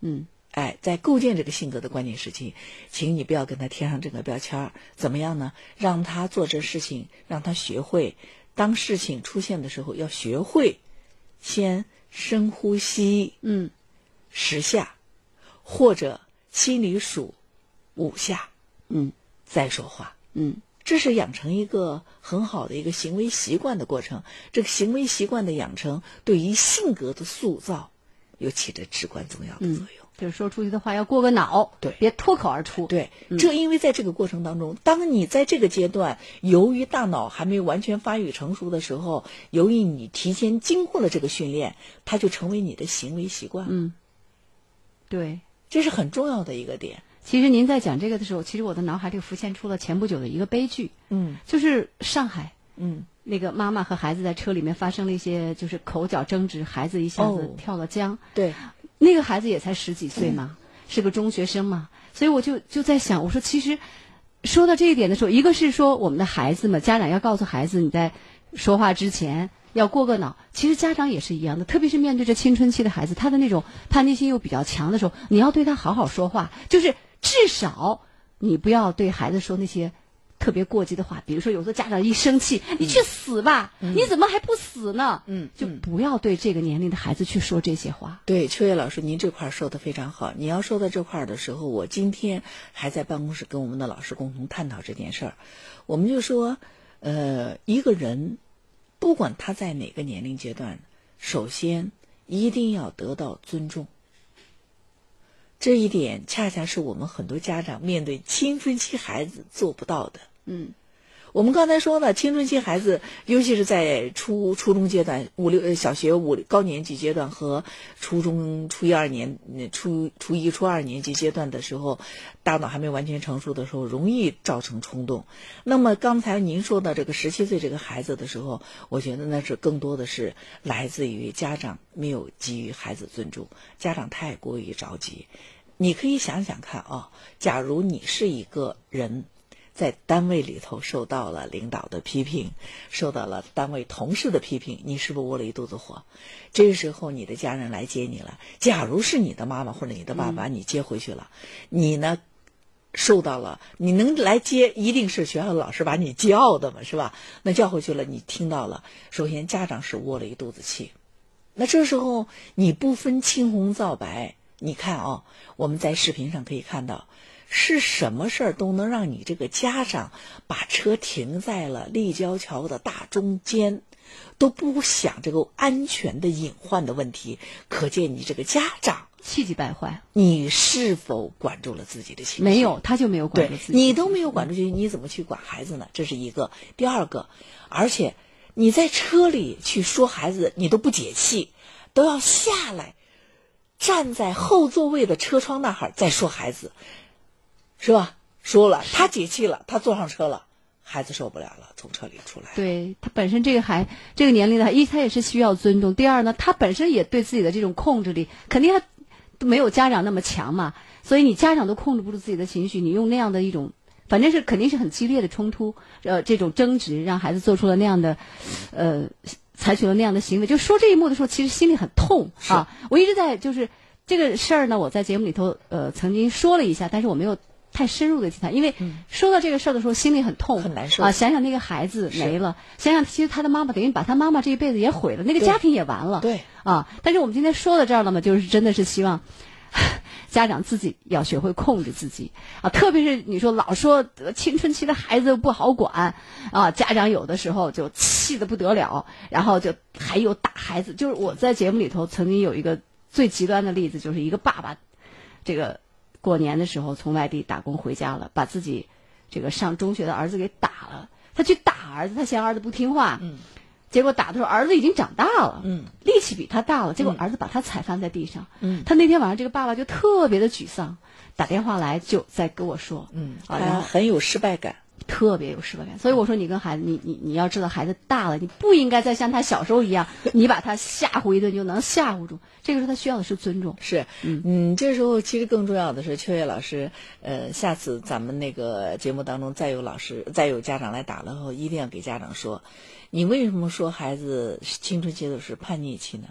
嗯，哎，在构建这个性格的关键时期，请你不要跟他贴上这个标签儿，怎么样呢？让他做这事情，让他学会，当事情出现的时候，要学会先深呼吸，嗯，十下，或者心里数五下，嗯，再说话。嗯，这是养成一个很好的一个行为习惯的过程。这个行为习惯的养成，对于性格的塑造，有起着至关重要的作用。就是说出去的话要过个脑，对别脱口而出。对，这因为在这个过程当中，当你在这个阶段，由于大脑还没有完全发育成熟的时候，由于你提前经过了这个训练，它就成为你的行为习惯。嗯，对。这是很重要的一个点。其实您在讲这个的时候，其实我的脑海里浮现出了前不久的一个悲剧，嗯就是上海嗯那个妈妈和孩子在车里面发生了一些就是口角争执，孩子一下子哦跳了江。对，那个孩子也才十几岁嘛，是个中学生嘛，所以我就就在想，我说其实说到这一点的时候，一个是说我们的孩子们，家长要告诉孩子你在说话之前要过个脑，其实家长也是一样的，特别是面对着青春期的孩子，他的那种叛逆心又比较强的时候，你要对他好好说话，就是至少你不要对孩子说那些。特别过激的话，比如说有时候家长一生气，你去死吧！你怎么还不死呢？嗯就不要对这个年龄的孩子去说这些话。对，秋叶老师，您这块儿说的非常好。你要说到这块儿的时候，我今天还在办公室跟我们的老师共同探讨这件事儿。我们就说，呃，一个人不管他在哪个年龄阶段，首先一定要得到尊重。这一点恰恰是我们很多家长面对青春期孩子做不到的。嗯，我们刚才说了，青春期孩子，尤其是在初初中阶段，五六小学五高年级阶段和初中初一二年、初初一初二年级阶段的时候，大脑还没完全成熟的时候，容易造成冲动。那么刚才您说的这个十七岁这个孩子的时候，我觉得那是更多的是来自于家长没有给予孩子尊重，家长太过于着急。你可以想想看啊，假如你是一个人。在单位里头受到了领导的批评，受到了单位同事的批评，你是不是窝了一肚子火？这个时候你的家人来接你了，假如是你的妈妈或者你的爸爸把你接回去了，你呢受到了，你能来接，一定是学校的老师把你叫的嘛，是吧？那叫回去了，你听到了，首先家长是窝了一肚子气，那这时候你不分青红皂白，你看啊，我们在视频上可以看到。是什么事儿都能让你这个家长把车停在了立交桥的大中间，都不想这个安全的隐患的问题，可见你这个家长气急败坏。你是否管住了自己的情绪？没有，他就没有管住自己。你都没有管住情绪，你怎么去管孩子呢？这是一个。第二个，而且你在车里去说孩子，你都不解气，都要下来，站在后座位的车窗那儿再说孩子。是吧？说了，他解气了，他坐上车了，孩子受不了了，从车里出来。对他本身这个孩这个年龄的，一他也是需要尊重，第二呢，他本身也对自己的这种控制力，肯定他没有家长那么强嘛，所以你家长都控制不住自己的情绪，你用那样的一种，反正是肯定是很激烈的冲突，呃，这种争执让孩子做出了那样的，呃，采取了那样的行为。就说这一幕的时候，其实心里很痛啊。我一直在就是这个事儿呢，我在节目里头呃曾经说了一下，但是我没有。太深入的去谈，因为说到这个事儿的时候，心里很痛，很难受啊。想想那个孩子没了，想想其实他的妈妈等于把他妈妈这一辈子也毁了，那个家庭也完了。对啊，但是我们今天说到这儿了嘛，就是真的是希望 家长自己要学会控制自己啊，特别是你说老说青春期的孩子不好管啊，家长有的时候就气得不得了，然后就还有打孩子。就是我在节目里头曾经有一个最极端的例子，就是一个爸爸，这个。过年的时候从外地打工回家了，把自己这个上中学的儿子给打了。他去打儿子，他嫌儿子不听话，嗯，结果打的时候儿子已经长大了，嗯，力气比他大了，结果儿子把他踩翻在地上，嗯，他那天晚上这个爸爸就特别的沮丧，打电话来就在跟我说，嗯，啊，然后很有失败感，特别有失落感。所以我说，你跟孩子，你你你要知道，孩子大了，你不应该再像他小时候一样，你把他吓唬一顿就能吓唬住。这个时候他需要的是尊重。是，嗯，这时候其实更重要的是，秋月老师，呃，下次咱们那个节目当中再有老师、再有家长来打了后，一定要给家长说，你为什么说孩子青春期的是叛逆期呢？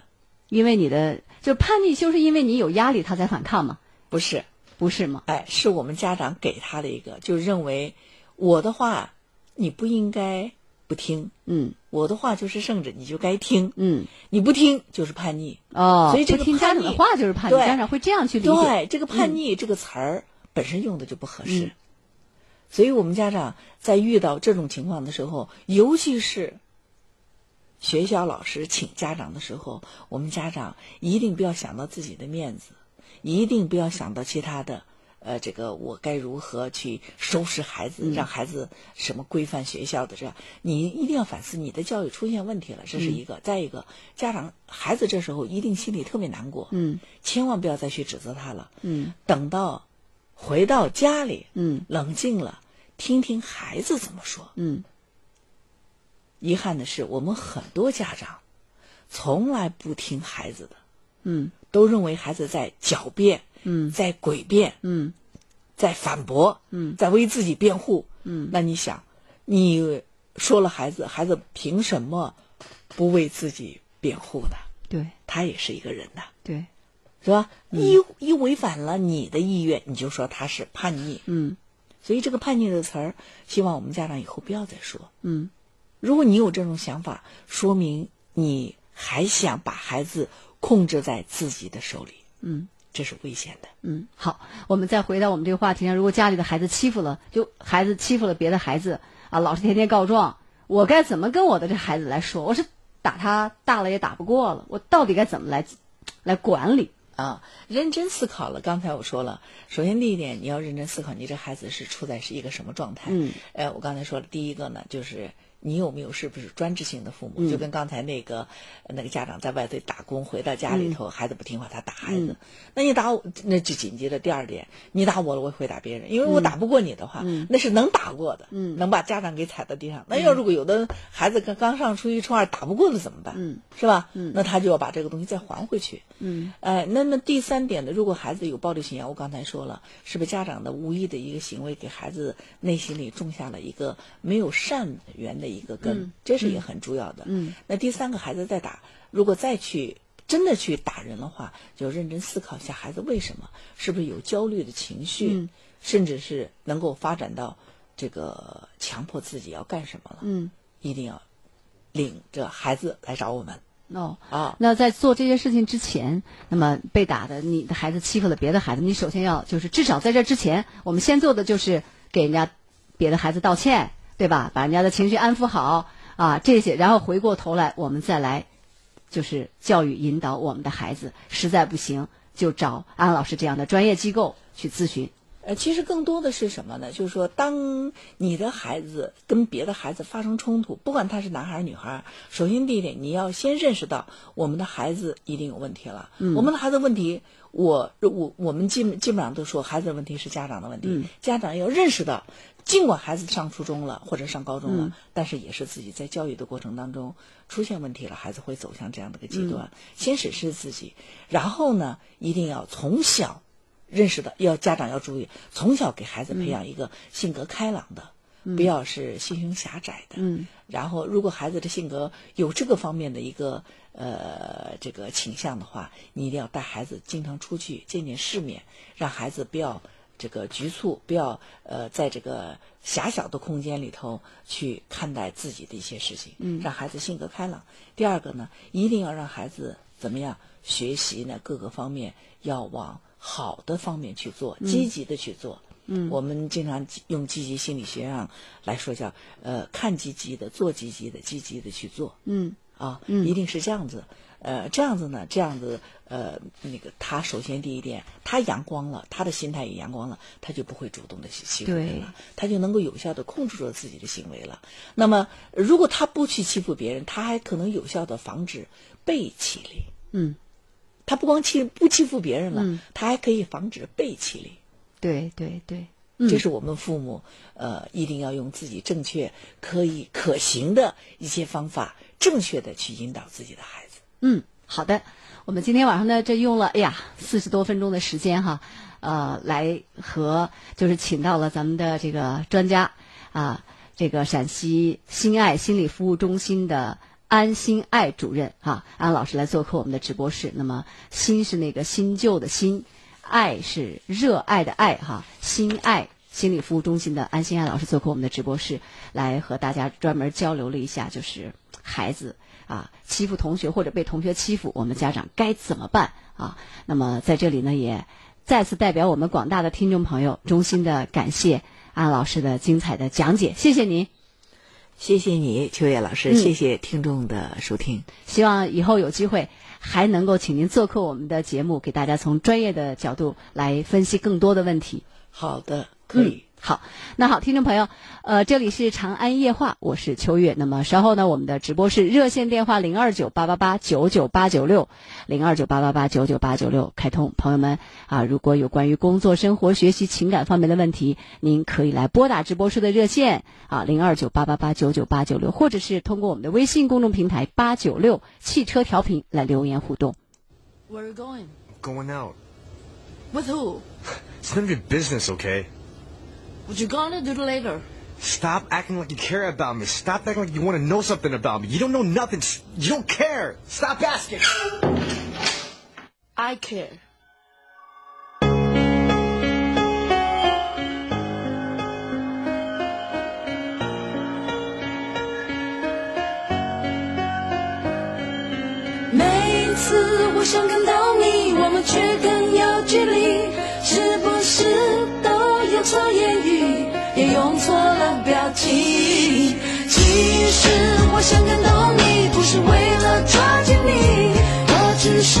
因为你的就叛逆，就是因为你有压力，他才反抗嘛，不是，不是吗？哎，是我们家长给他的一个，就认为我的话你不应该不听，嗯。我的话就是圣旨，你就该听，嗯，你不听就是叛逆。哦，所以这个不听家长叛逆的话就是叛逆，对。家长会这样去理解。对，这个叛逆这个词儿本身用的就不合适，嗯。所以我们家长在遇到这种情况的时候，尤其是学校老师请家长的时候，我们家长一定不要想到自己的面子，一定不要想到其他的。呃，这个我该如何去收拾孩子，让孩子什么规范学校的这样，你一定要反思你的教育出现问题了，这是一个。再一个，家长孩子这时候一定心里特别难过，嗯。千万不要再去指责他了。嗯。等到回到家里，嗯。冷静了，听听孩子怎么说。嗯。遗憾的是，我们很多家长从来不听孩子的，嗯。都认为孩子在狡辩，嗯在诡辩，嗯在反驳，嗯在为自己辩护。嗯那你想，你说了孩子，孩子凭什么不为自己辩护呢？对他也是一个人呐，对，是吧？嗯一一违反了你的意愿，你就说他是叛逆。嗯所以这个叛逆的词儿，希望我们家长以后不要再说。嗯如果你有这种想法，说明你还想把孩子控制在自己的手里，嗯。这是危险的。嗯，好，我们再回到我们这个话题上。如果家里的孩子欺负了，就孩子欺负了别的孩子啊，老是天天告状，我该怎么跟我的这孩子来说？我是打他大了也打不过了，我到底该怎么来来管理？啊，认真思考了。刚才我说了，首先第一点，你要认真思考，你这孩子是处在是一个什么状态。嗯，呃，我刚才说了，第一个呢，就是你有没有是不是专制性的父母？嗯就跟刚才那个那个家长在外头打工，回到家里头，孩子不听话，他打孩子。嗯那你打我，那就紧接着第二点，你打我了，我会打别人，因为我打不过你的话，那是能打过的，嗯能把家长给踩到地上。那要如果有的孩子刚刚上初一、初二打不过了怎么办？嗯，是吧？嗯，那他就要把这个东西再还回去。嗯，哎，那么第三点呢，如果孩子有暴力倾向，我刚才说了，是不是家长的无意的一个行为给孩子内心里种下了一个没有善缘的一个根，这是也很重要的。嗯，那第三个孩子再打，如果再去真的去打人的话，就认真思考一下孩子为什么，是不是有焦虑的情绪，嗯。甚至是能够发展到这个强迫自己要干什么了。嗯，一定要领着孩子来找我们哦。啊。那在做这些事情之前，那么被打的你的孩子欺负了别的孩子，你首先要就是至少在这之前，我们先做的就是给人家别的孩子道歉，对吧？把人家的情绪安抚好啊，这些，然后回过头来我们再来就是教育引导我们的孩子，实在不行就找安老师这样的专业机构去咨询。呃，其实更多的是什么呢？就是说，当你的孩子跟别的孩子发生冲突，不管他是男孩儿女孩儿，首先第一点，你要先认识到我们的孩子一定有问题了。嗯，我们的孩子问题，我我我们基本基本上都说孩子的问题是家长的问题，嗯家长要认识到，尽管孩子上初中了或者上高中了，嗯但是也是自己在教育的过程当中出现问题了，孩子会走向这样的一个极嗯端。先审视自己，然后呢，一定要从小。认识的，要家长要注意，从小给孩子培养一个性格开朗的，不要是心胸狭窄的。嗯，然后，如果孩子的性格有这个方面的一个呃这个倾向的话，你一定要带孩子经常出去见见世面，让孩子不要这个局促，不要呃在这个狭小的空间里头去看待自己的一些事情，嗯，让孩子性格开朗。第二个呢，一定要让孩子怎么样学习呢？各个方面要往好的方面去做，积极的去做。嗯，我们经常用积极心理学上来说叫呃看积极的，做积极的，积极的去做。嗯啊，一定是这样子。呃，这样子呢，这样子，呃，那个他首先第一点，他阳光了，他的心态也阳光了，他就不会主动的去欺负人了，他就能够有效的控制住自己的行为了。那么，如果他不去欺负别人，他还可能有效的防止被欺凌。嗯，他不光欺不欺负别人了，嗯他还可以防止被欺凌。对对对，这是我们父母呃一定要用自己正确、可以可行的一些方法，正确的去引导自己的孩子。嗯，好的。我们今天晚上呢，这用了哎呀四十多分钟的时间哈，呃，来和就是请到了咱们的这个专家啊，这个陕西心爱心理服务中心的安心爱主任哈，安老师来做客我们的直播室。那么，心是那个新旧的新，爱是热爱的爱哈，心爱心理服务中心的安心爱老师做客我们的直播室，来和大家专门交流了一下，就是孩子。啊，欺负同学或者被同学欺负，我们家长该怎么办啊？那么在这里呢，也再次代表我们广大的听众朋友，衷心的感谢安老师的精彩的讲解，谢谢您，谢谢你，秋叶老师，谢谢听众的收听，希望以后有机会还能够请您做客我们的节目，给大家从专业的角度来分析更多的问题。好的，可以。好，那好，听众朋友，呃，这里是长安夜话，我是秋月。那么稍后呢，我们的直播室热线电话零二九八八八九九八九六，零二九八八八九九八九六开通。朋友们啊，如果有关于工作、生活、学习、情感方面的问题，您可以来拨打直播室的热线啊，零二九八八八九九八九六，或者是通过我们的微信公众平台八九六汽车调频来留言互动。Where are you going? Going out. With who? It's none of your business, okay? What you gonna do later? Stop acting like you care about me. Stop acting like you want to know something about me. You don't know nothing. You don't care. Stop asking. I care. 每一次我想看到你，我们却更有距离，是不是？ 错言语，也用错了表情。其实我想感动你，不是为了抓紧你，我只是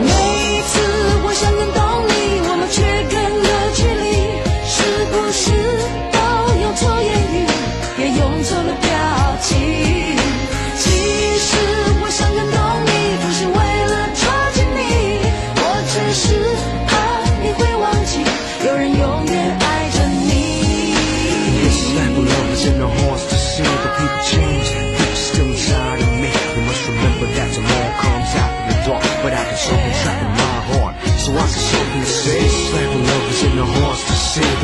每一次我想更懂你，我们却更有距离，是不是？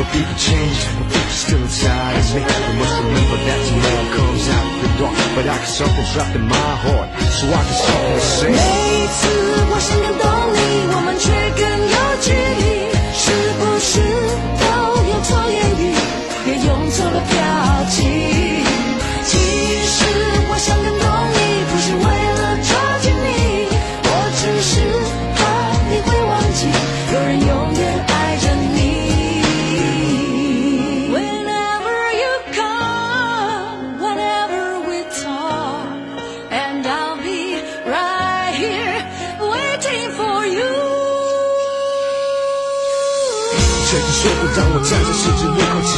to say. The people change, but people still inside of me. We must remember that tomorrow comes out of the dark. But I got something trapped in my heart. So I got something to say. 每次我想感动你，我们却更有距离，是不是都用错言语，也用错了表 让我站在世界。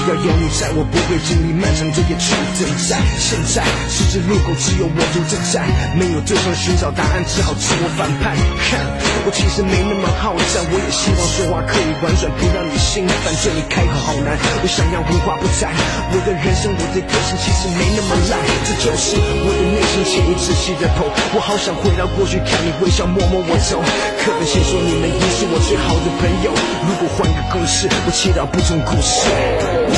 要有你在，我不会经历漫长的夜去等待。现在十字路口只有我独自在，没有对方寻找答案，只好自我反叛。看，我其实没那么好战，我也希望说话可以婉转，不让你心烦。对你开口好难，我想要无话不谈。我的人生，我的个性其实没那么烂，这就是我的内心，请你仔细的剖。我好想回到过去，看你微笑，摸摸我头。课本写说你们已是我最好的朋友，如果换个公式。祈祷不同故事。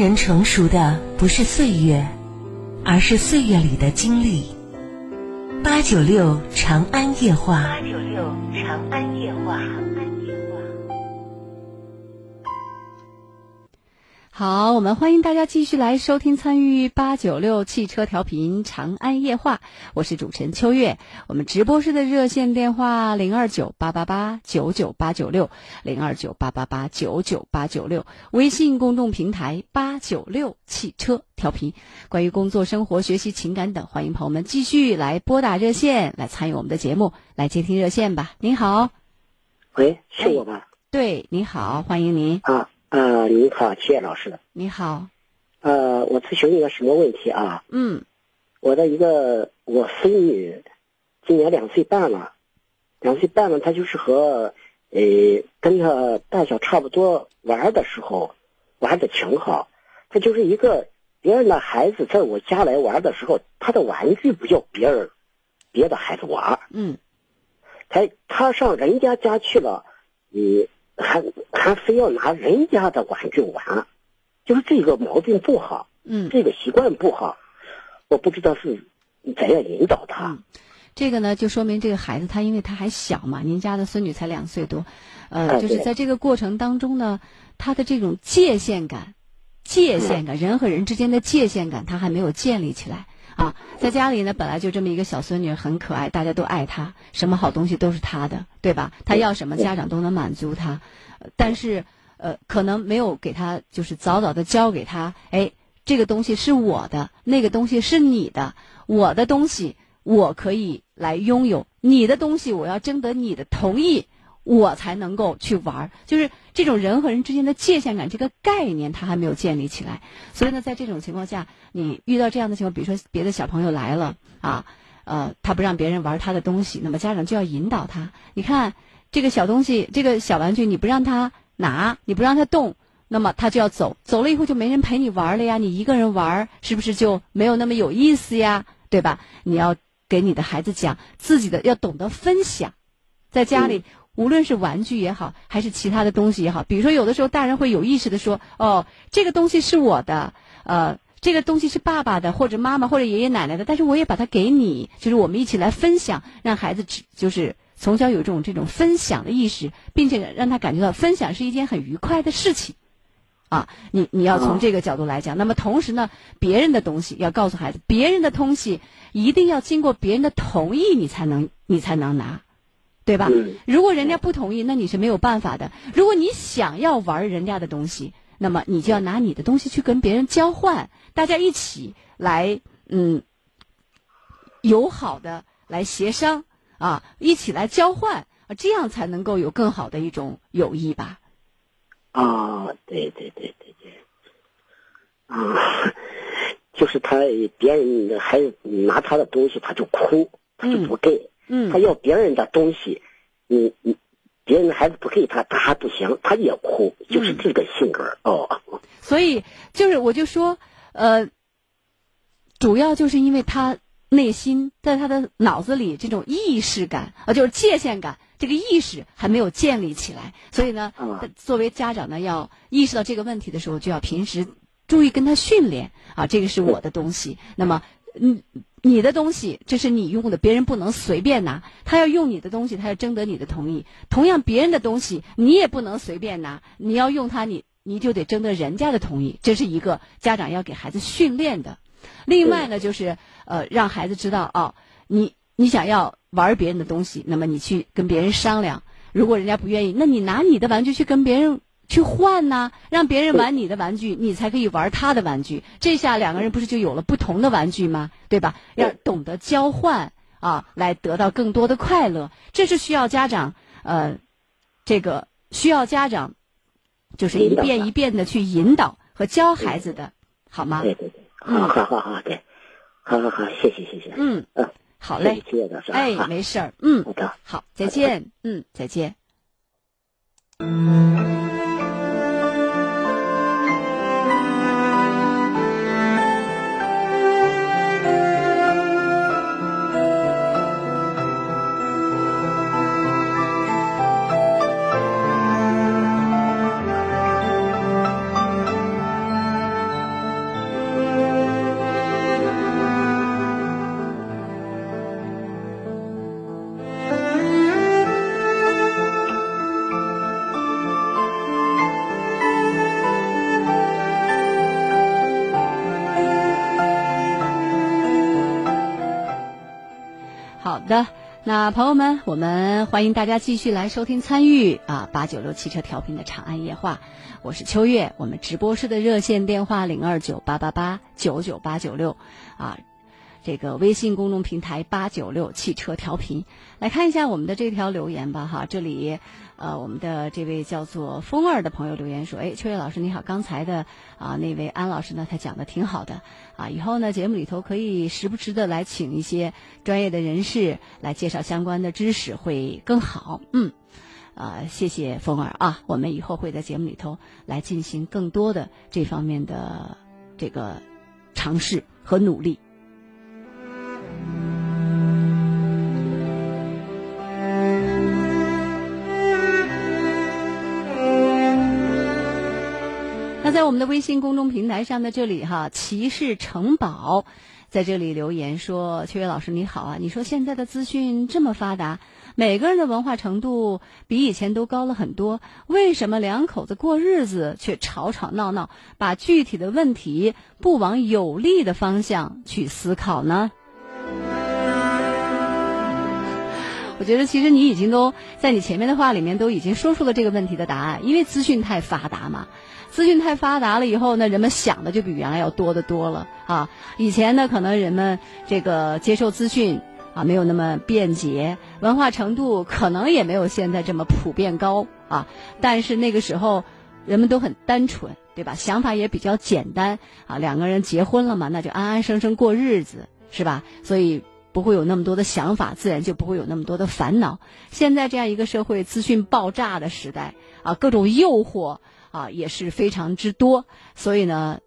人成熟的不是岁月，而是岁月里的经历。八九六长安夜话。八九六长安好，我们欢迎大家继续来收听参与八九六汽车调频长安夜话，我是主持人秋月。我们直播室的热线电话零二九八八八九九八九六零二九八八八九九八九六，微信公众平台八九六汽车调频。关于工作、生活、学习、情感等，欢迎朋友们继续来拨打热线来参与我们的节目，来接听热线吧。您好，喂，是我吧？对，您好，欢迎您。啊啊，您好，齐叶老师。你好，呃，我咨询一个什么问题啊？嗯我的一个我孙女今年两岁半了，两岁半了，她就是和呃跟她大小差不多玩的时候玩的挺好。她就是一个别人的孩子在我家来玩的时候，她的玩具不叫别人别的孩子玩，嗯她她上人家家去了，你还还非要拿人家的玩具玩，就是这个毛病不好。嗯。这个习惯不好，我不知道是怎样引导他。嗯这个呢，就说明这个孩子他因为他还小嘛，您家的孙女才两岁多，呃，就是在这个过程当中呢，他的这种界限感、界限感，人和人之间的界限感，他还没有建立起来啊。在家里呢，本来就这么一个小孙女，很可爱，大家都爱她，什么好东西都是她的，对吧？她要什么，家长都能满足她，呃但是呃，可能没有给她，就是早早的教给她，哎，这个东西是我的，那个东西是你的，我的东西我可以来拥有，你的东西我要征得你的同意，我才能够去玩。就是这种人和人之间的界限感这个概念，他还没有建立起来。所以呢，在这种情况下，你遇到这样的情况，比如说别的小朋友来了啊，呃，他不让别人玩他的东西，那么家长就要引导他。你看这个小东西，这个小玩具，你不让他拿，你不让他动。那么他就要走，走了以后就没人陪你玩了呀。你一个人玩，是不是就没有那么有意思呀？对吧？你要给你的孩子讲自己的，要懂得分享。在家里，无论是玩具也好，还是其他的东西也好，比如说有的时候大人会有意识的说：“哦，这个东西是我的，呃，这个东西是爸爸的，或者妈妈或者爷爷奶奶的，但是我也把它给你，就是我们一起来分享，让孩子只就是从小有这种这种分享的意识，并且让他感觉到分享是一件很愉快的事情。”啊，你你要从这个角度来讲，那么同时呢，别人的东西要告诉孩子，别人的东西一定要经过别人的同意，你才能你才能拿，对吧？嗯如果人家不同意，那你是没有办法的。如果你想要玩人家的东西，那么你就要拿你的东西去跟别人交换，大家一起来，嗯，友好的来协商啊，一起来交换啊，这样才能够有更好的一种友谊吧。啊，对对对对对，啊，就是他别人的孩子拿他的东西，他就哭，他就不给，嗯他要别人的东西，你你别人的孩子不给他，他还不行，他也哭，就是这个性格、哦。所以就是我就说，呃，主要就是因为他内心在他的脑子里这种意识感啊、呃就是界限感，这个意识还没有建立起来。所以呢，啊作为家长呢，要意识到这个问题的时候，就要平时注意跟他训练啊，这个是我的东西。那么，你。你的东西，这是你用的，别人不能随便拿。他要用你的东西，他要征得你的同意。同样，别人的东西你也不能随便拿，你要用它，你你就得征得人家的同意。这是一个家长要给孩子训练的。另外呢，就是呃，让孩子知道哦，你你想要玩别人的东西，那么你去跟别人商量。如果人家不愿意，那你拿你的玩具去跟别人去换呐、让别人玩你的玩具，你才可以玩他的玩具。这下两个人不是就有了不同的玩具吗？对吧？要懂得交换啊，来得到更多的快乐。这是需要家长呃，这个需要家长就是一遍一遍的去引导和教孩子的，好吗？对对对，好好好好，对，好好好，谢谢谢谢，嗯，嗯，好嘞？哎，没事儿，嗯好，再见，嗯，再见。那朋友们，我们欢迎大家继续来收听参与啊八九六汽车调频的长安夜话，我是秋月，我们直播室的热线电话零二九八八八九九八九六啊。这个微信公众平台八九六汽车调频，来看一下我们的这条留言吧哈。这里，呃，我们的这位叫做风儿的朋友留言说：“哎，秋月老师你好，刚才的啊那位安老师呢，他讲的挺好的啊，以后呢节目里头可以时不时的来请一些专业的人士来介绍相关的知识，会更好。”嗯，啊，谢谢风儿啊，我们以后会在节目里头来进行更多的这方面的这个尝试和努力。在我们的微信公众平台上的这里哈，骑士城堡在这里留言说：“秋月老师你好啊，你说现在的资讯这么发达，每个人的文化程度比以前都高了很多，为什么两口子过日子却吵吵闹闹，把具体的问题不往有利的方向去思考呢？”我觉得其实你已经都在你前面的话里面都已经说出了这个问题的答案，因为资讯太发达嘛。资讯太发达了以后呢，人们想的就比原来要多得多了啊。以前呢，可能人们这个接受资讯啊没有那么便捷，文化程度可能也没有现在这么普遍高啊。但是那个时候人们都很单纯，对吧？想法也比较简单啊。两个人结婚了嘛，那就安安生生过日子，是吧？所以。不会有那么多的想法，自然就不会有那么多的烦恼。现在这样一个社会资讯爆炸的时代啊，各种诱惑啊也是非常之多，所以呢，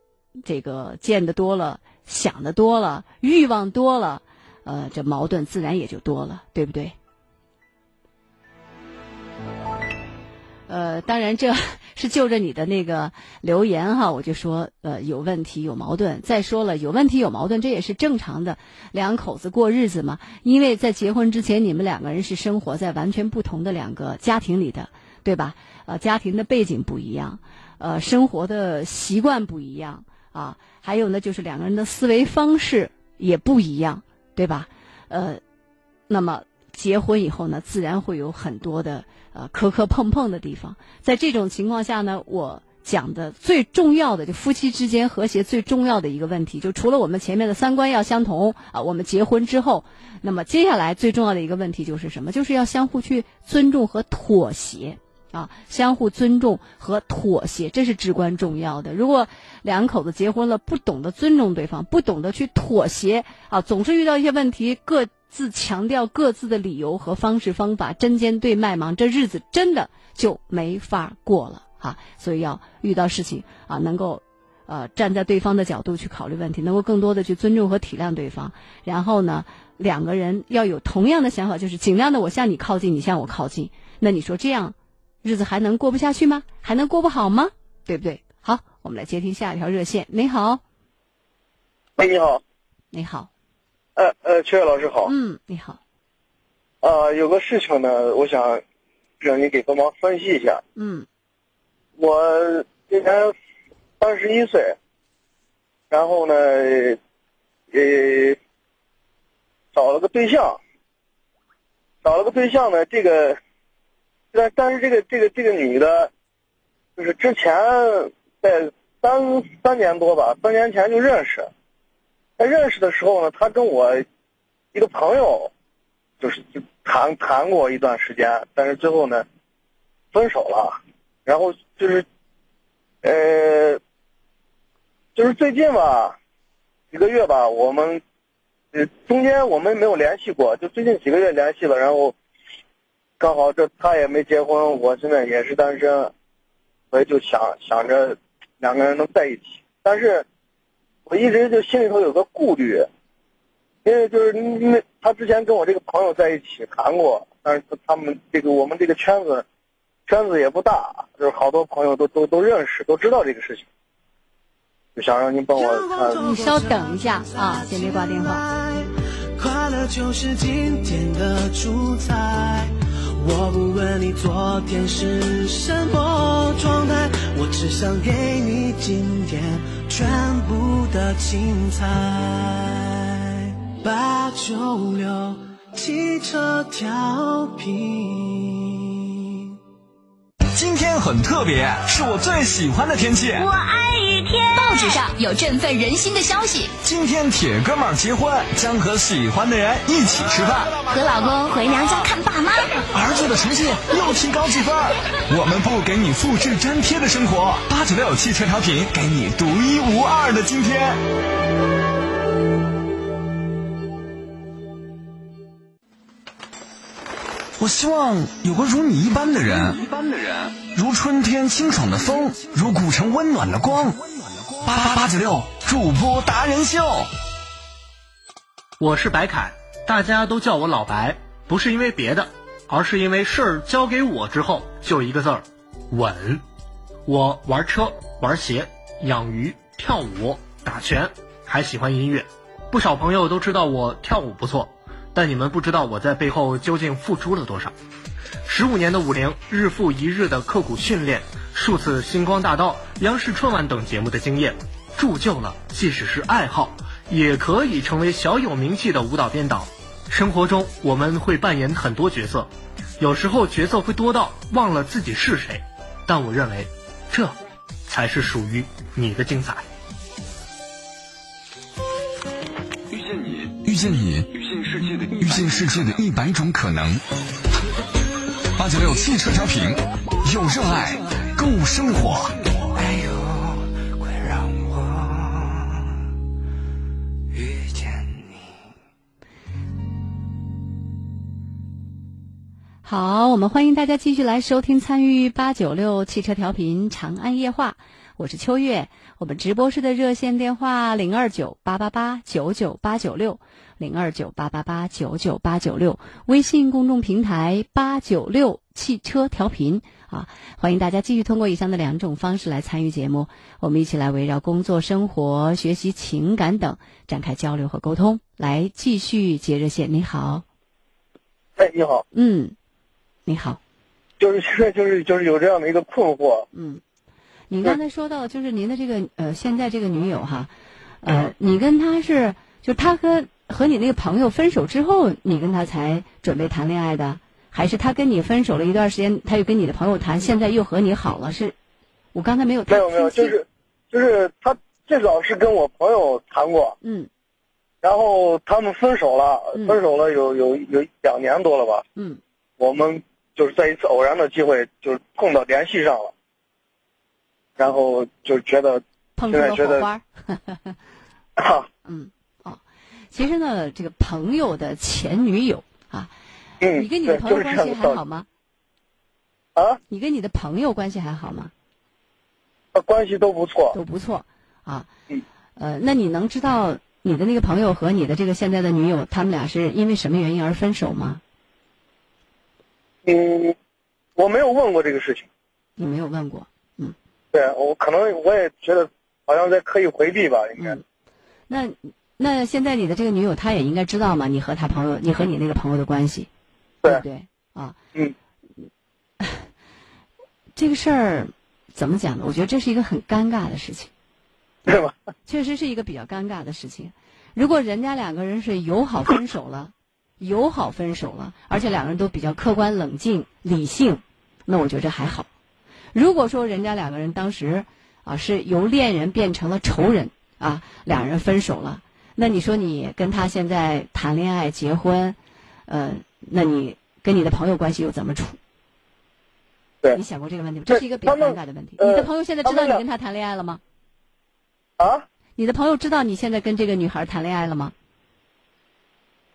这个见得多了，想得多了，欲望多了，呃，这矛盾自然也就多了，对不对？呃，当然这 是就着你的那个留言哈，我就说呃有问题有矛盾。再说了，有问题有矛盾，这也是正常的，两口子过日子嘛。因为在结婚之前，你们两个人是生活在完全不同的两个家庭里的，对吧？呃，家庭的背景不一样，呃，生活的习惯不一样啊，还有呢，就是两个人的思维方式也不一样，对吧？呃，那么。结婚以后呢，自然会有很多的呃磕磕碰碰的地方。在这种情况下呢，我讲的最重要的，就夫妻之间和谐最重要的一个问题，就除了我们前面的三观要相同啊，我们结婚之后，那么接下来最重要的一个问题就是什么？就是要相互去尊重和妥协啊，相互尊重和妥协，这是至关重要的。如果两口子结婚了，不懂得尊重对方，不懂得去妥协啊，总是遇到一些问题各。自强调各自的理由和方式方法，针尖对麦芒，这日子真的就没法过了哈。所以要遇到事情啊，能够呃站在对方的角度去考虑问题，能够更多的去尊重和体谅对方。然后呢，两个人要有同样的想法，就是尽量的我向你靠近，你向我靠近。那你说这样日子还能过不下去吗？还能过不好吗？对不对？好，我们来接听下一条热线。你好，喂，你好，你好。呃呃，秋月老师好。嗯，你好。呃，有个事情呢，我想让你给帮忙分析一下。嗯。我今年三十一岁，然后呢，呃，找了个对象，找了个对象呢，这个，但但是这个这个这个女的，就是之前在三三年多吧，三年前就认识。认识的时候呢，他跟我一个朋友就是谈谈过一段时间，但是最后呢分手了。然后就是呃，就是最近吧几个月吧，我们呃中间我们没有联系过，就最近几个月联系了。然后刚好这他也没结婚，我现在也是单身，所以就想想着两个人能在一起，但是。我一直就心里头有个顾虑，因为就是那他之前跟我这个朋友在一起谈过，但是他们这个我们这个圈子圈子也不大，就是好多朋友都都都认识，都知道这个事情，就想让您帮我看。你稍等一下啊，先别挂电话。快乐就是今天的主菜。我不问你昨天是什么状态，我只想给你今天全部的精彩。八九六汽车调频。今天很特别，是我最喜欢的天气。我爱天。报纸上有振奋人心的消息，今天铁哥们儿结婚，将和喜欢的人一起吃饭。和老公回娘家看爸妈。儿子的成绩又提高几分。我们不给你复制粘贴的生活，八九六汽车调频给你独一无二的今天。我希望有个如你一般的人，如春天清爽的风，如古城温暖的光。八八八九六主播达人秀。我是白凯，大家都叫我老白，不是因为别的，而是因为事儿交给我之后就一个字儿稳。我玩车、玩鞋、养鱼、跳舞、打拳，还喜欢音乐。不少朋友都知道我跳舞不错，但你们不知道我在背后究竟付出了多少。十五年的舞龄，日复一日的刻苦训练，数次星光大道、央视春晚等节目的经验，铸就了即使是爱好，也可以成为小有名气的舞蹈编导。生活中我们会扮演很多角色，有时候角色会多到忘了自己是谁，但我认为，这才是属于你的精彩。遇见你，遇见你，遇见世界的遇见世界的一百种可能。八九六汽车调频，有热爱，够生活。好，我们欢迎大家继续来收听参与八九六汽车调频长安夜话，我是秋月。我们直播室的热线电话零二九八八八九九八九六零二九八八八九九八九六，微信公众平台八九六汽车调频。啊，欢迎大家继续通过以上的两种方式来参与节目，我们一起来围绕工作、生活、学习、情感等展开交流和沟通，来继续接热线。你好，哎，你好，嗯，你好。就是现在 就是就是有这样的一个困惑，嗯，您刚才说到，就是您的这个呃，现在这个女友哈，呃，你跟她是，就她和和你那个朋友分手之后，你跟她才准备谈恋爱的，还是她跟你分手了一段时间，她又跟你的朋友谈，现在又和你好了？是，我刚才没有太没有没有，就是就是他最早是跟我朋友谈过，嗯。然后他们分手了，嗯。分手了有有有两年多了吧，嗯。我们就是在一次偶然的机会就是碰到联系上了，然后就觉得碰出了现在觉得火花儿。啊，嗯哦，其实呢，这个朋友的前女友啊，嗯，你跟你的朋友关系还好吗？啊，你跟你的朋友关系还好吗？关系都不错，都不错啊。嗯。呃，那你能知道你的那个朋友和你的这个现在的女友，他们俩是因为什么原因而分手吗？嗯，我没有问过这个事情，你没有问过。嗯对我可能我也觉得好像在刻意回避吧，应该，嗯。那那现在你的这个女友，她也应该知道嘛？你和她朋友，你和你那个朋友的关系，对不对？啊。嗯。这个事儿怎么讲呢？我觉得这是一个很尴尬的事情。对吧？确实是一个比较尴尬的事情。如果人家两个人是友好分手了，友好分手了，而且两个人都比较客观、冷静、理性，那我觉着还好。如果说人家两个人当时啊是由恋人变成了仇人啊，两人分手了，那你说你跟他现在谈恋爱、结婚，呃，那你跟你的朋友关系又怎么处？对你想过这个问题吗？这是一个比较尴尬的问题。呃你的朋友现在知道你跟他谈恋爱了吗？啊，你的朋友知道你现在跟这个女孩谈恋爱了吗？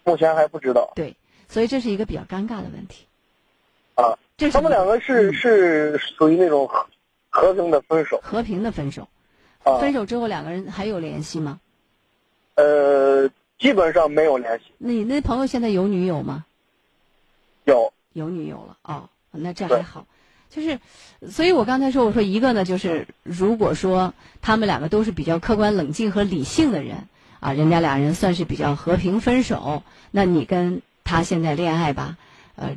目前还不知道对，所以这是一个比较尴尬的问题。啊。这他们两个是嗯是属于那种和和平的分手和平的分手，啊，分手之后两个人还有联系吗？呃，基本上没有联系，那你那朋友现在有女友吗？有有女友了哦，那这还好。就是，所以我刚才说，我说一个呢，就是如果说他们两个都是比较客观、冷静和理性的人啊，人家俩人算是比较和平分手，那你跟他现在恋爱吧，呃，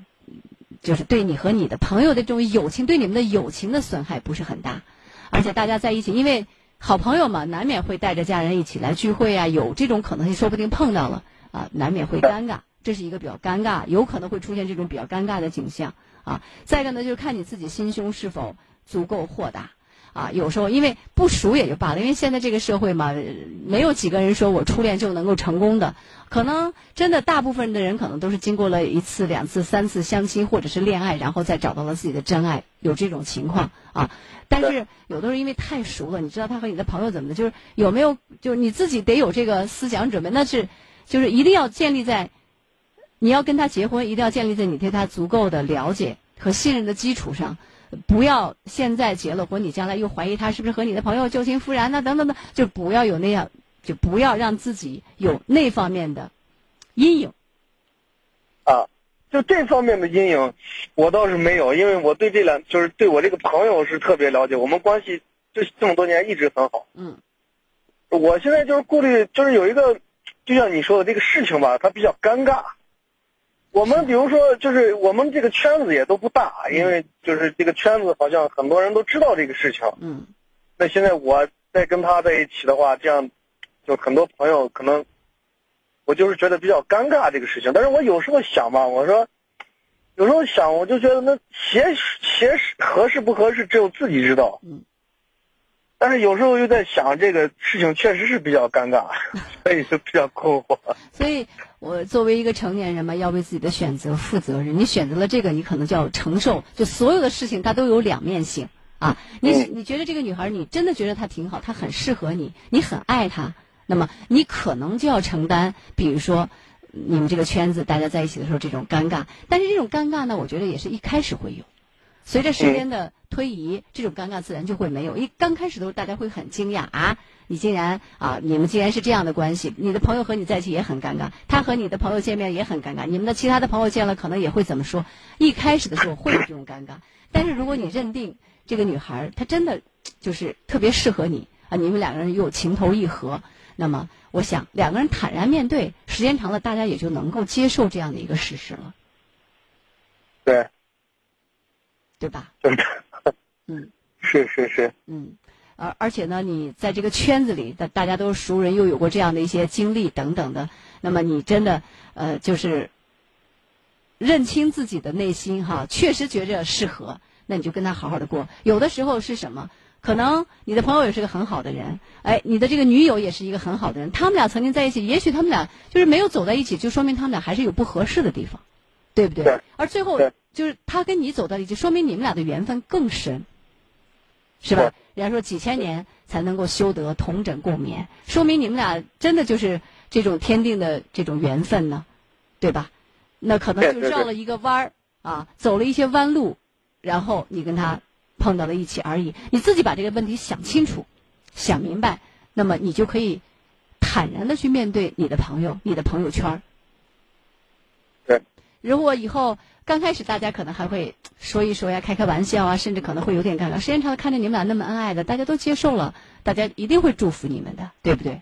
就是对你和你的朋友的这种友情，对你们的友情的损害不是很大，而且大家在一起，因为好朋友嘛，难免会带着家人一起来聚会啊，有这种可能性，说不定碰到了啊，难免会尴尬，这是一个比较尴尬，有可能会出现这种比较尴尬的景象啊。再一个呢，就是看你自己心胸是否足够豁达。啊，有时候因为不熟也就罢了，因为现在这个社会嘛，没有几个人说我初恋就能够成功的，可能真的大部分的人可能都是经过了一次、两次、三次相亲或者是恋爱，然后再找到了自己的真爱，有这种情况啊。但是有的人因为太熟了，你知道他和你的朋友怎么的，就是有没有，就是你自己得有这个思想准备，那是就是一定要建立在你要跟他结婚，一定要建立在你对他足够的了解和信任的基础上。不要现在结了婚，你将来又怀疑他是不是和你的朋友旧情复燃呐、等等的，就不要有那样，就不要让自己有那方面的阴影。啊，就这方面的阴影，我倒是没有，因为我对这两就是对我这个朋友是特别了解，我们关系这这么多年一直很好。嗯，我现在就是顾虑，就是有一个，就像你说的这个事情吧，它比较尴尬。我们比如说，就是我们这个圈子也都不大，因为就是这个圈子好像很多人都知道这个事情。嗯，那现在我再跟他在一起的话，这样就很多朋友可能，我就是觉得比较尴尬这个事情。但是我有时候想吧，我说，有时候想，我就觉得那鞋鞋合适不合适，只有自己知道。嗯。但是有时候又在想，这个事情确实是比较尴尬，所以就比较困惑。所以我作为一个成年人嘛，要为自己的选择负责任。你选择了这个，你可能就要承受，就所有的事情它都有两面性啊。你你觉得这个女孩，你真的觉得她挺好，她很适合你，你很爱她，那么你可能就要承担，比如说你们这个圈子大家在一起的时候这种尴尬。但是这种尴尬呢，我觉得也是一开始会有，随着时间的推移，这种尴尬自然就会没有。一刚开始的时候，大家会很惊讶啊，你竟然啊，你们竟然是这样的关系。你的朋友和你在一起也很尴尬，他和你的朋友见面也很尴尬，你们的其他的朋友见了可能也会怎么说？一开始的时候会有这种尴尬，但是如果你认定这个女孩她真的就是特别适合你啊，你们两个人又情投意合，那么我想两个人坦然面对，时间长了，大家也就能够接受这样的一个事实了，对，对吧？就是，嗯，是是是，嗯，而而且呢，你在这个圈子里，大大家都是熟人，又有过这样的一些经历等等的，那么你真的呃，就是认清自己的内心哈，确实觉着适合，那你就跟他好好的过。有的时候是什么？可能你的朋友也是个很好的人，哎，你的这个女友也是一个很好的人，他们俩曾经在一起，也许他们俩就是没有走在一起，就说明他们俩还是有不合适的地方，对不对？对而最后就是他跟你走到一起，说明你们俩的缘分更深，是吧？人家说几千年才能够修得同枕共眠，说明你们俩真的就是这种天定的这种缘分呢，对吧？那可能就绕了一个弯儿啊，走了一些弯路，然后你跟他碰到了一起而已。你自己把这个问题想清楚、想明白，那么你就可以坦然的去面对你的朋友、你的朋友圈儿。对。如果以后刚开始大家可能还会说一说呀、开开玩笑啊，甚至可能会有点尴尬。时间长了，看着你们俩那么恩爱的，大家都接受了，大家一定会祝福你们的，对不对？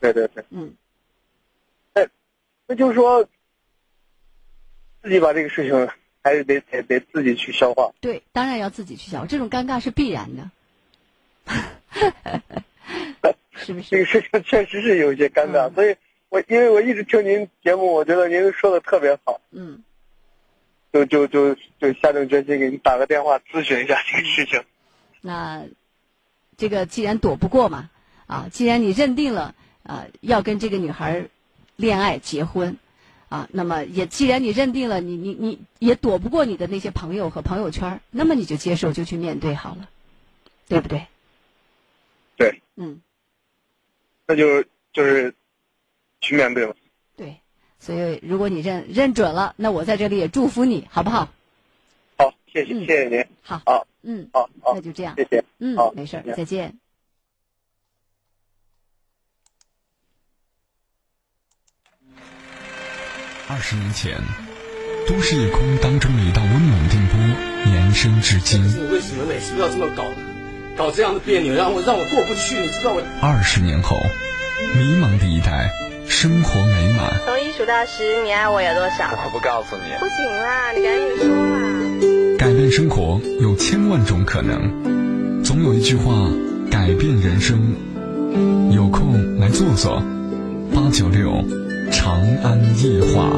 对对对，嗯，那就是说，自己把这个事情还是得得得自己去消化。对，当然要自己去消化，这种尴尬是必然的，是不是？这个事情确实是有一些尴尬，嗯所以我因为我一直听您节目，我觉得您说的特别好，嗯，就就就就下定决心给你打个电话咨询一下这个事情。那这个既然躲不过嘛，啊，既然你认定了啊要跟这个女孩儿恋爱结婚，啊，那么也既然你认定了，你你你也躲不过你的那些朋友和朋友圈，那么你就接受，就去面对好了，对不对？对，嗯，那就就是去面对了。对。所以如果你认认准了，那我在这里也祝福你，好不好？好，谢谢、嗯谢谢您。好，好，嗯，好，好，那就这样，谢谢。嗯好，没事儿再，见再见。二十年前，都市夜空当中的一道温暖电波延伸至今。你为什么每次都要这么搞呢？搞这样的别扭，让我让我过不去，你知道我。二十年后，迷茫的一代，生活美满。从一数到十，你爱我有多少？我不告诉你。不行啦，你赶紧说啦。改变生活有千万种可能，总有一句话改变人生。有空来坐坐，八九六长长安夜话。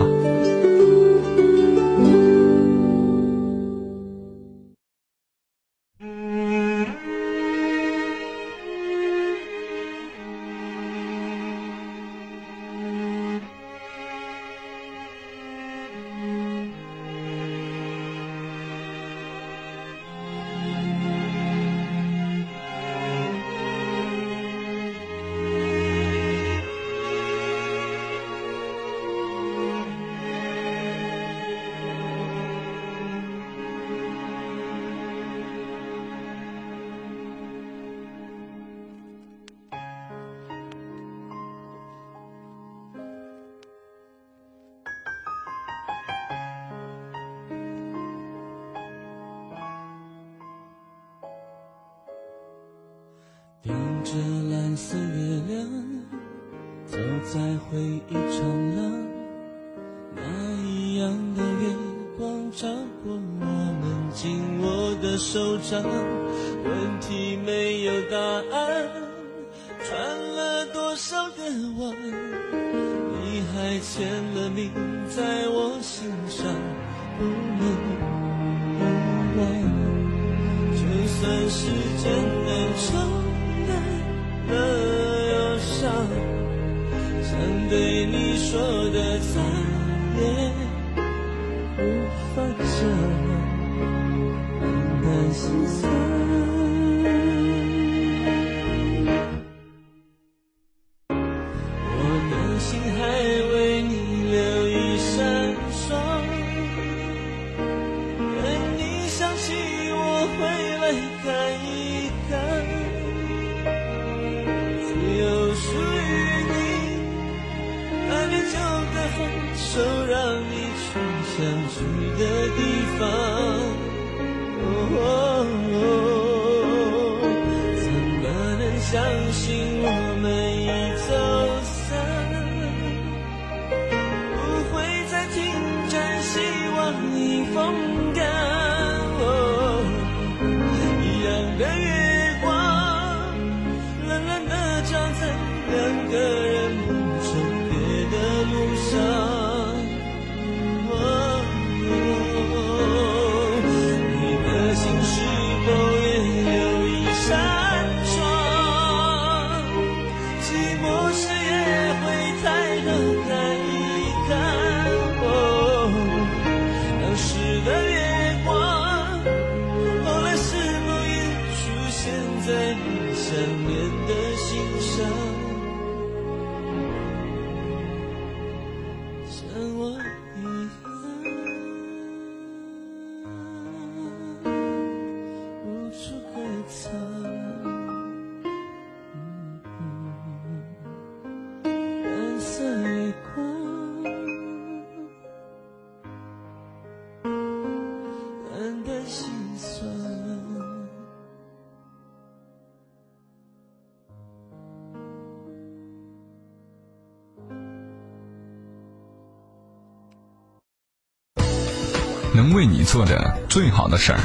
为你做的最好的事儿，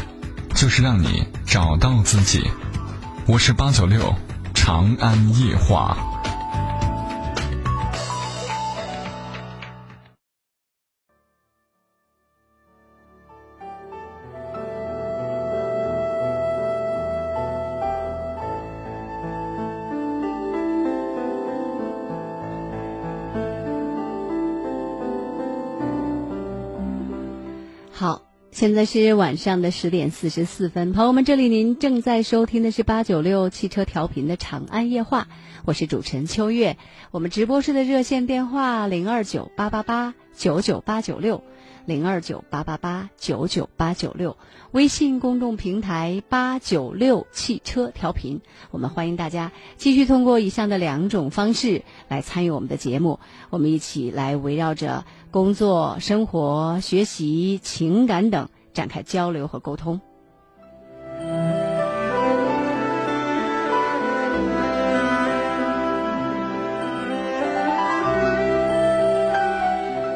就是让你找到自己。我是八九六长安夜话。现在是晚上的十点四十四分，朋友们，这里您正在收听的是八九六汽车调频的长安夜话，我是主持人秋月。我们直播室的热线电话零二九八八八九九八九六，零二九八八八九九八九六，微信公众平台八九六汽车调频，我们欢迎大家继续通过以上的两种方式来参与我们的节目，我们一起来围绕着工作、生活、学习、情感等展开交流和沟通。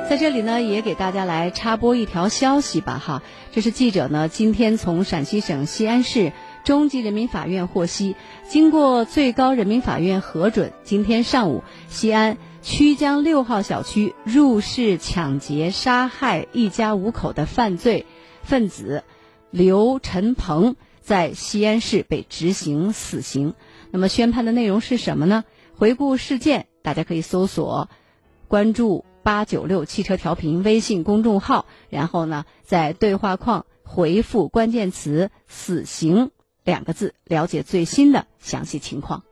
在这里呢，也给大家来插播一条消息吧，哈，这是记者呢今天从陕西省西安市中级人民法院获悉，经过最高人民法院核准，今天上午西安曲江六号小区入室抢劫杀害一家五口的犯罪分子刘晨鹏在西安市被执行死刑。那么宣判的内容是什么呢？回顾事件，大家可以搜索、关注八九六汽车调频微信公众号，然后呢，在对话框回复关键词“死刑”两个字，了解最新的详细情况。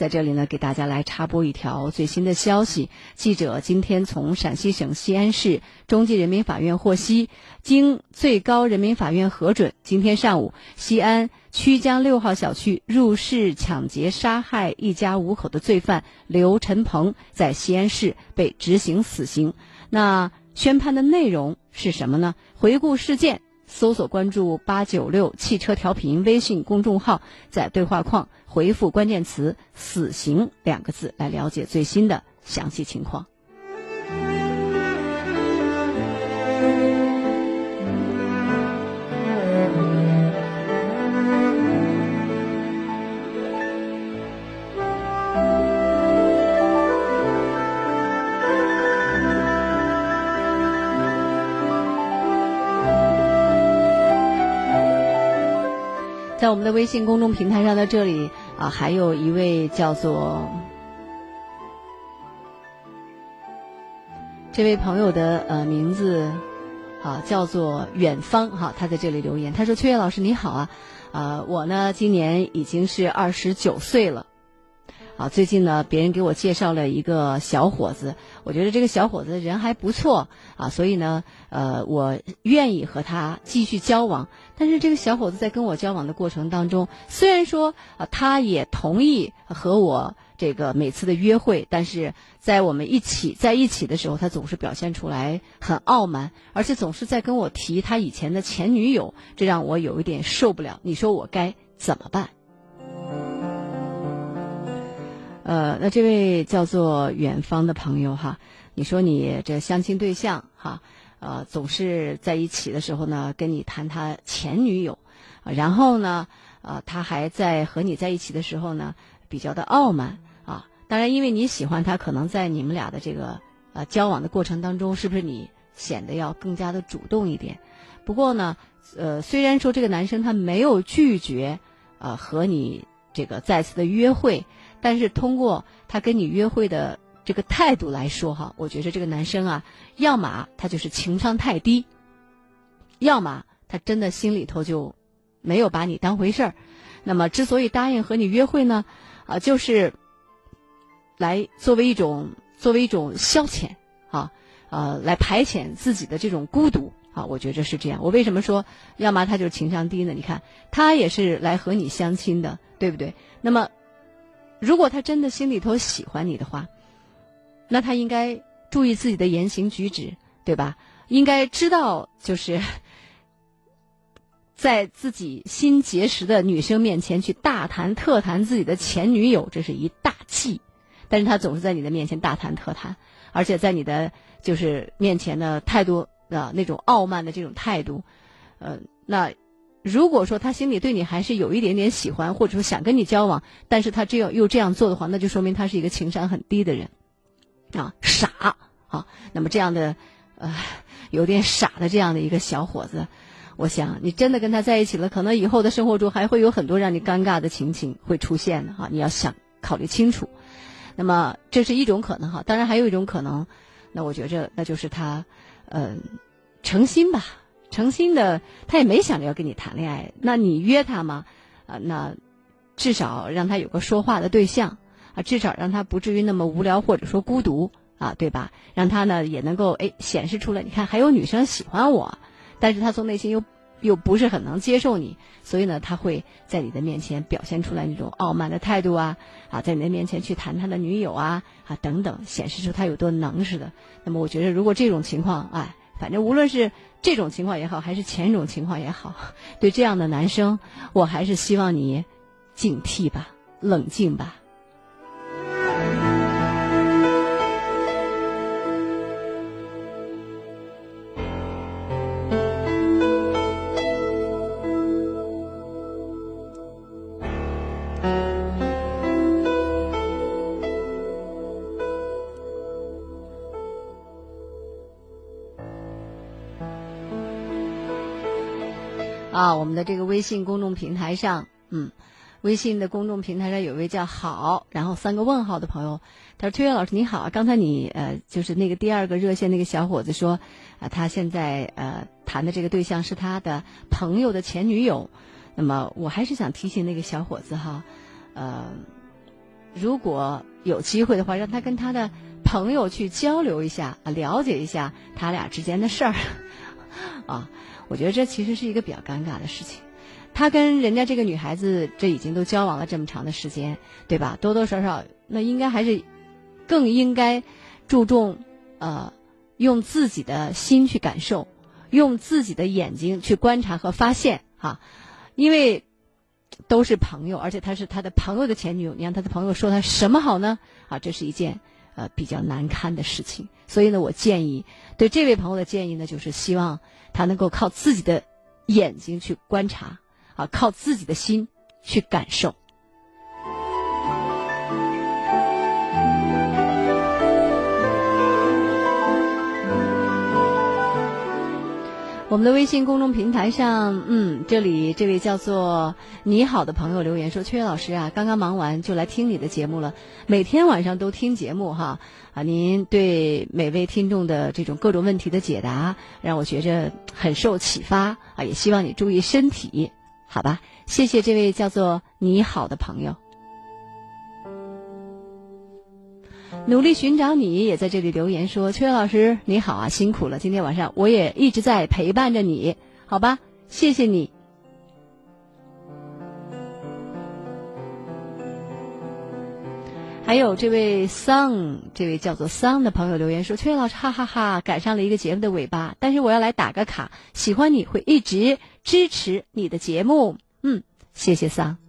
在这里呢，给大家来插播一条最新的消息。记者今天从陕西省西安市中级人民法院获悉，经最高人民法院核准，今天上午，西安曲江六号小区入室抢劫杀害一家五口的罪犯刘晨鹏在西安市被执行死刑。那宣判的内容是什么呢？回顾事件。搜索关注八九六汽车调频微信公众号，在对话框回复关键词“死刑”两个字，来了解最新的详细情况。在我们的微信公众平台上的这里啊，还有一位叫做这位朋友的呃名字啊，叫做远方哈，他在这里留言，他说：“秋月老师你好啊，啊我呢今年已经是二十九岁了。”啊，最近呢，别人给我介绍了一个小伙子，我觉得这个小伙子人还不错啊，所以呢，呃，我愿意和他继续交往。但是这个小伙子在跟我交往的过程当中，虽然说啊，他也同意和我这个每次的约会，但是在我们一起在一起的时候，他总是表现出来很傲慢，而且总是在跟我提他以前的前女友，这让我有一点受不了。你说我该怎么办？呃，那这位叫做远方的朋友哈，你说你这相亲对象哈，呃，总是在一起的时候呢，跟你谈他前女友，然后呢，呃，他还在和你在一起的时候呢，比较的傲慢啊。当然，因为你喜欢他，可能在你们俩的这个呃交往的过程当中，是不是你显得要更加的主动一点？不过呢，呃，虽然说这个男生他没有拒绝呃和你这个再次的约会。但是通过他跟你约会的这个态度来说，哈，我觉得这个男生啊，要么他就是情商太低，要么他真的心里头就没有把你当回事儿。那么，之所以答应和你约会呢，啊，就是来作为一种作为一种消遣啊，呃，来排遣自己的这种孤独啊。我觉着是这样。我为什么说要么他就是情商低呢？你看，他也是来和你相亲的，对不对？那么。如果他真的心里头喜欢你的话，那他应该注意自己的言行举止，对吧？应该知道，就是 在自己新结识的女生面前去大谈特谈自己的前女友，这是一大忌。但是他总是在你的面前大谈特谈，而且在你的就是面前的态度的那种傲慢的这种态度，呃，那。如果说他心里对你还是有一点点喜欢，或者说想跟你交往，但是他这样又这样做的话，那就说明他是一个情商很低的人，啊，傻啊。那么这样的，呃，有点傻的这样的一个小伙子，我想你真的跟他在一起了，可能以后的生活中还会有很多让你尴尬的情形会出现的哈。你要想考虑清楚。那么这是一种可能哈，当然还有一种可能，那我觉着那就是他，嗯，诚心吧。诚心的，他也没想着要跟你谈恋爱。那你约他吗？啊，那至少让他有个说话的对象啊，至少让他不至于那么无聊或者说孤独啊，对吧？让他呢也能够哎显示出来，你看还有女生喜欢我，但是他从内心又又不是很能接受你，所以呢他会在你的面前表现出来那种傲慢的态度啊啊，在你的面前去谈他的女友啊啊等等，显示出他有多能似的。那么我觉得如果这种情况哎。反正无论是这种情况也好，还是前一种情况也好，对这样的男生，我还是希望你警惕吧，冷静吧。我们的这个微信公众平台上，嗯，微信的公众平台上有位叫好，然后三个问号的朋友，他说：“崔月老师你好，刚才你呃，就是那个第二个热线那个小伙子说，啊，他现在呃谈的这个对象是他的朋友的前女友，那么我还是想提醒那个小伙子哈，呃，如果有机会的话，让他跟他的朋友去交流一下啊，了解一下他俩之间的事儿，啊。”我觉得这其实是一个比较尴尬的事情，他跟人家这个女孩子这已经都交往了这么长的时间，对吧？多多少少那应该还是更应该注重呃用自己的心去感受，用自己的眼睛去观察和发现哈，因为都是朋友，而且他是他的朋友的前女友，你让他的朋友说他什么好呢？啊，这是一件呃比较难堪的事情。所以呢，我建议对这位朋友的建议呢，就是希望。他能够靠自己的眼睛去观察，啊，靠自己的心去感受。我们的微信公众平台上，嗯，这里这位叫做你好的朋友留言说：“缺老师啊，刚刚忙完就来听你的节目了，每天晚上都听节目哈啊，您对每位听众的这种各种问题的解答，让我觉着很受启发啊，也希望你注意身体，好吧？谢谢这位叫做你好的朋友。”努力寻找你也在这里留言说：“秋月老师你好啊，辛苦了！今天晚上我也一直在陪伴着你，好吧？谢谢你。”还有这位桑，这位叫做桑的朋友留言说：“秋月老师，哈哈哈，赶上了一个节目的尾巴，但是我要来打个卡，喜欢你会一直支持你的节目。”嗯，谢谢桑。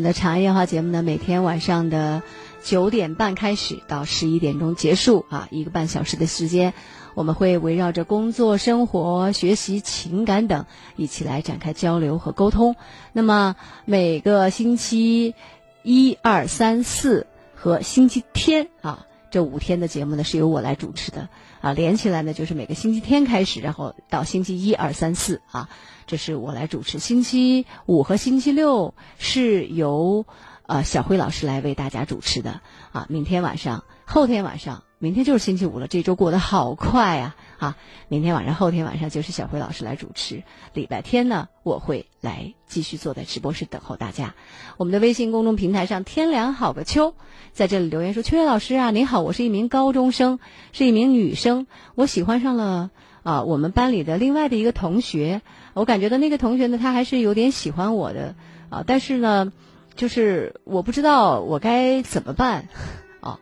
我们的长安夜话节目呢，每天晚上的九点半开始到十一点钟结束啊，一个半小时的时间，我们会围绕着工作、生活、学习、情感等一起来展开交流和沟通。那么每个星期一、二、三、四和星期天啊，这五天的节目呢是由我来主持的啊，连起来呢就是每个星期天开始，然后到星期一、二、三、四啊。这是我来主持，星期五和星期六是由呃小辉老师来为大家主持的啊。明天晚上、后天晚上，明天就是星期五了，这周过得好快啊！啊，明天晚上、后天晚上就是小辉老师来主持。礼拜天呢，我会来继续坐在直播室等候大家。我们的微信公众平台上，天凉好个秋，在这里留言说：“秋月老师啊，您好，我是一名高中生，是一名女生，我喜欢上了啊我们班里的另外的一个同学。”我感觉到那个同学呢，他还是有点喜欢我的啊，但是呢，就是我不知道我该怎么办 啊。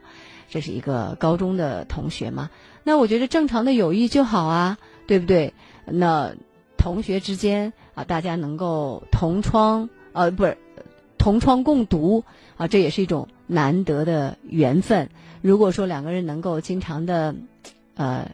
这是一个高中的同学嘛，那我觉得正常的友谊就好啊，对不对？那同学之间啊，大家能够同窗呃，不是同窗共读啊，这也是一种难得的缘分。如果说两个人能够经常的呃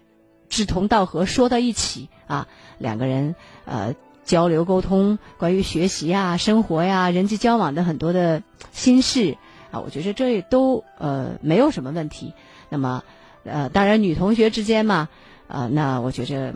志同道合，说到一起啊。两个人呃交流沟通，关于学习啊、生活呀、人际交往的很多的心事啊，我觉得这都呃没有什么问题。那么呃，当然女同学之间嘛，呃，那我觉着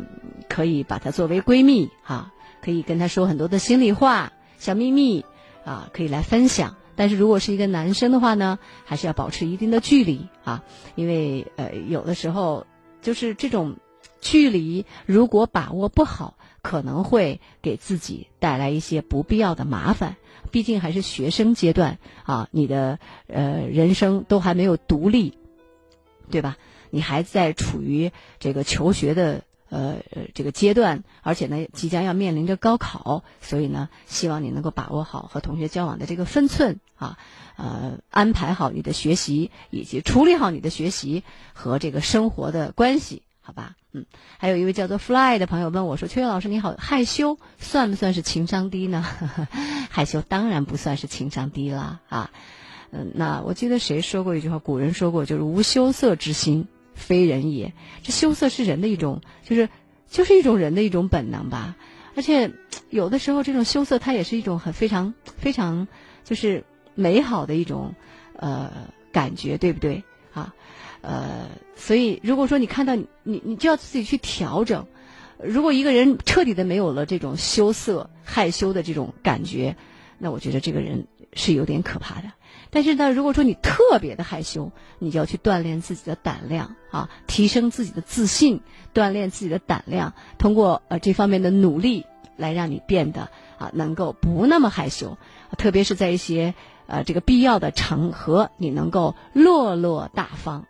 可以把她作为闺蜜哈，可以跟她说很多的心里话、小秘密啊，可以来分享。但是如果是一个男生的话呢，还是要保持一定的距离啊，因为呃有的时候就是这种。距离如果把握不好，可能会给自己带来一些不必要的麻烦。毕竟还是学生阶段啊，你的呃人生都还没有独立，对吧？你还在处于这个求学的呃这个阶段，而且呢即将要面临着高考，所以呢，希望你能够把握好和同学交往的这个分寸啊，呃，安排好你的学习，以及处理好你的学习和这个生活的关系。好吧，嗯，还有一位叫做 Fly 的朋友问我说：“秋月老师你好，害羞算不算是情商低呢？” 害羞当然不算是情商低啦啊，嗯，那我记得谁说过一句话，古人说过，就是无羞涩之心非人也。这羞涩是人的一种，就是就是一种人的一种本能吧。而且有的时候，这种羞涩它也是一种很非常非常就是美好的一种呃感觉，对不对？呃，所以如果说你看到你你你就要自己去调整。如果一个人彻底的没有了这种羞涩、害羞的这种感觉，那我觉得这个人是有点可怕的。但是呢，如果说你特别的害羞，你就要去锻炼自己的胆量啊，提升自己的自信，锻炼自己的胆量，通过呃这方面的努力来让你变得啊能够不那么害羞，特别是在一些呃这个必要的场合，你能够落落大方。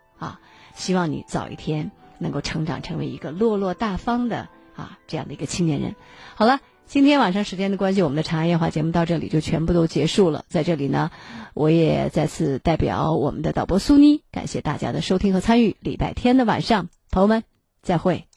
希望你早一天能够成长成为一个落落大方的。啊，这样的一个青年人，好了，今天晚上时间的关系，我们的长安夜话节目到这里就全部都结束了。在这里呢，我也再次代表我们的导播苏妮，感谢大家的收听和参与。礼拜天的晚上，朋友们，再会。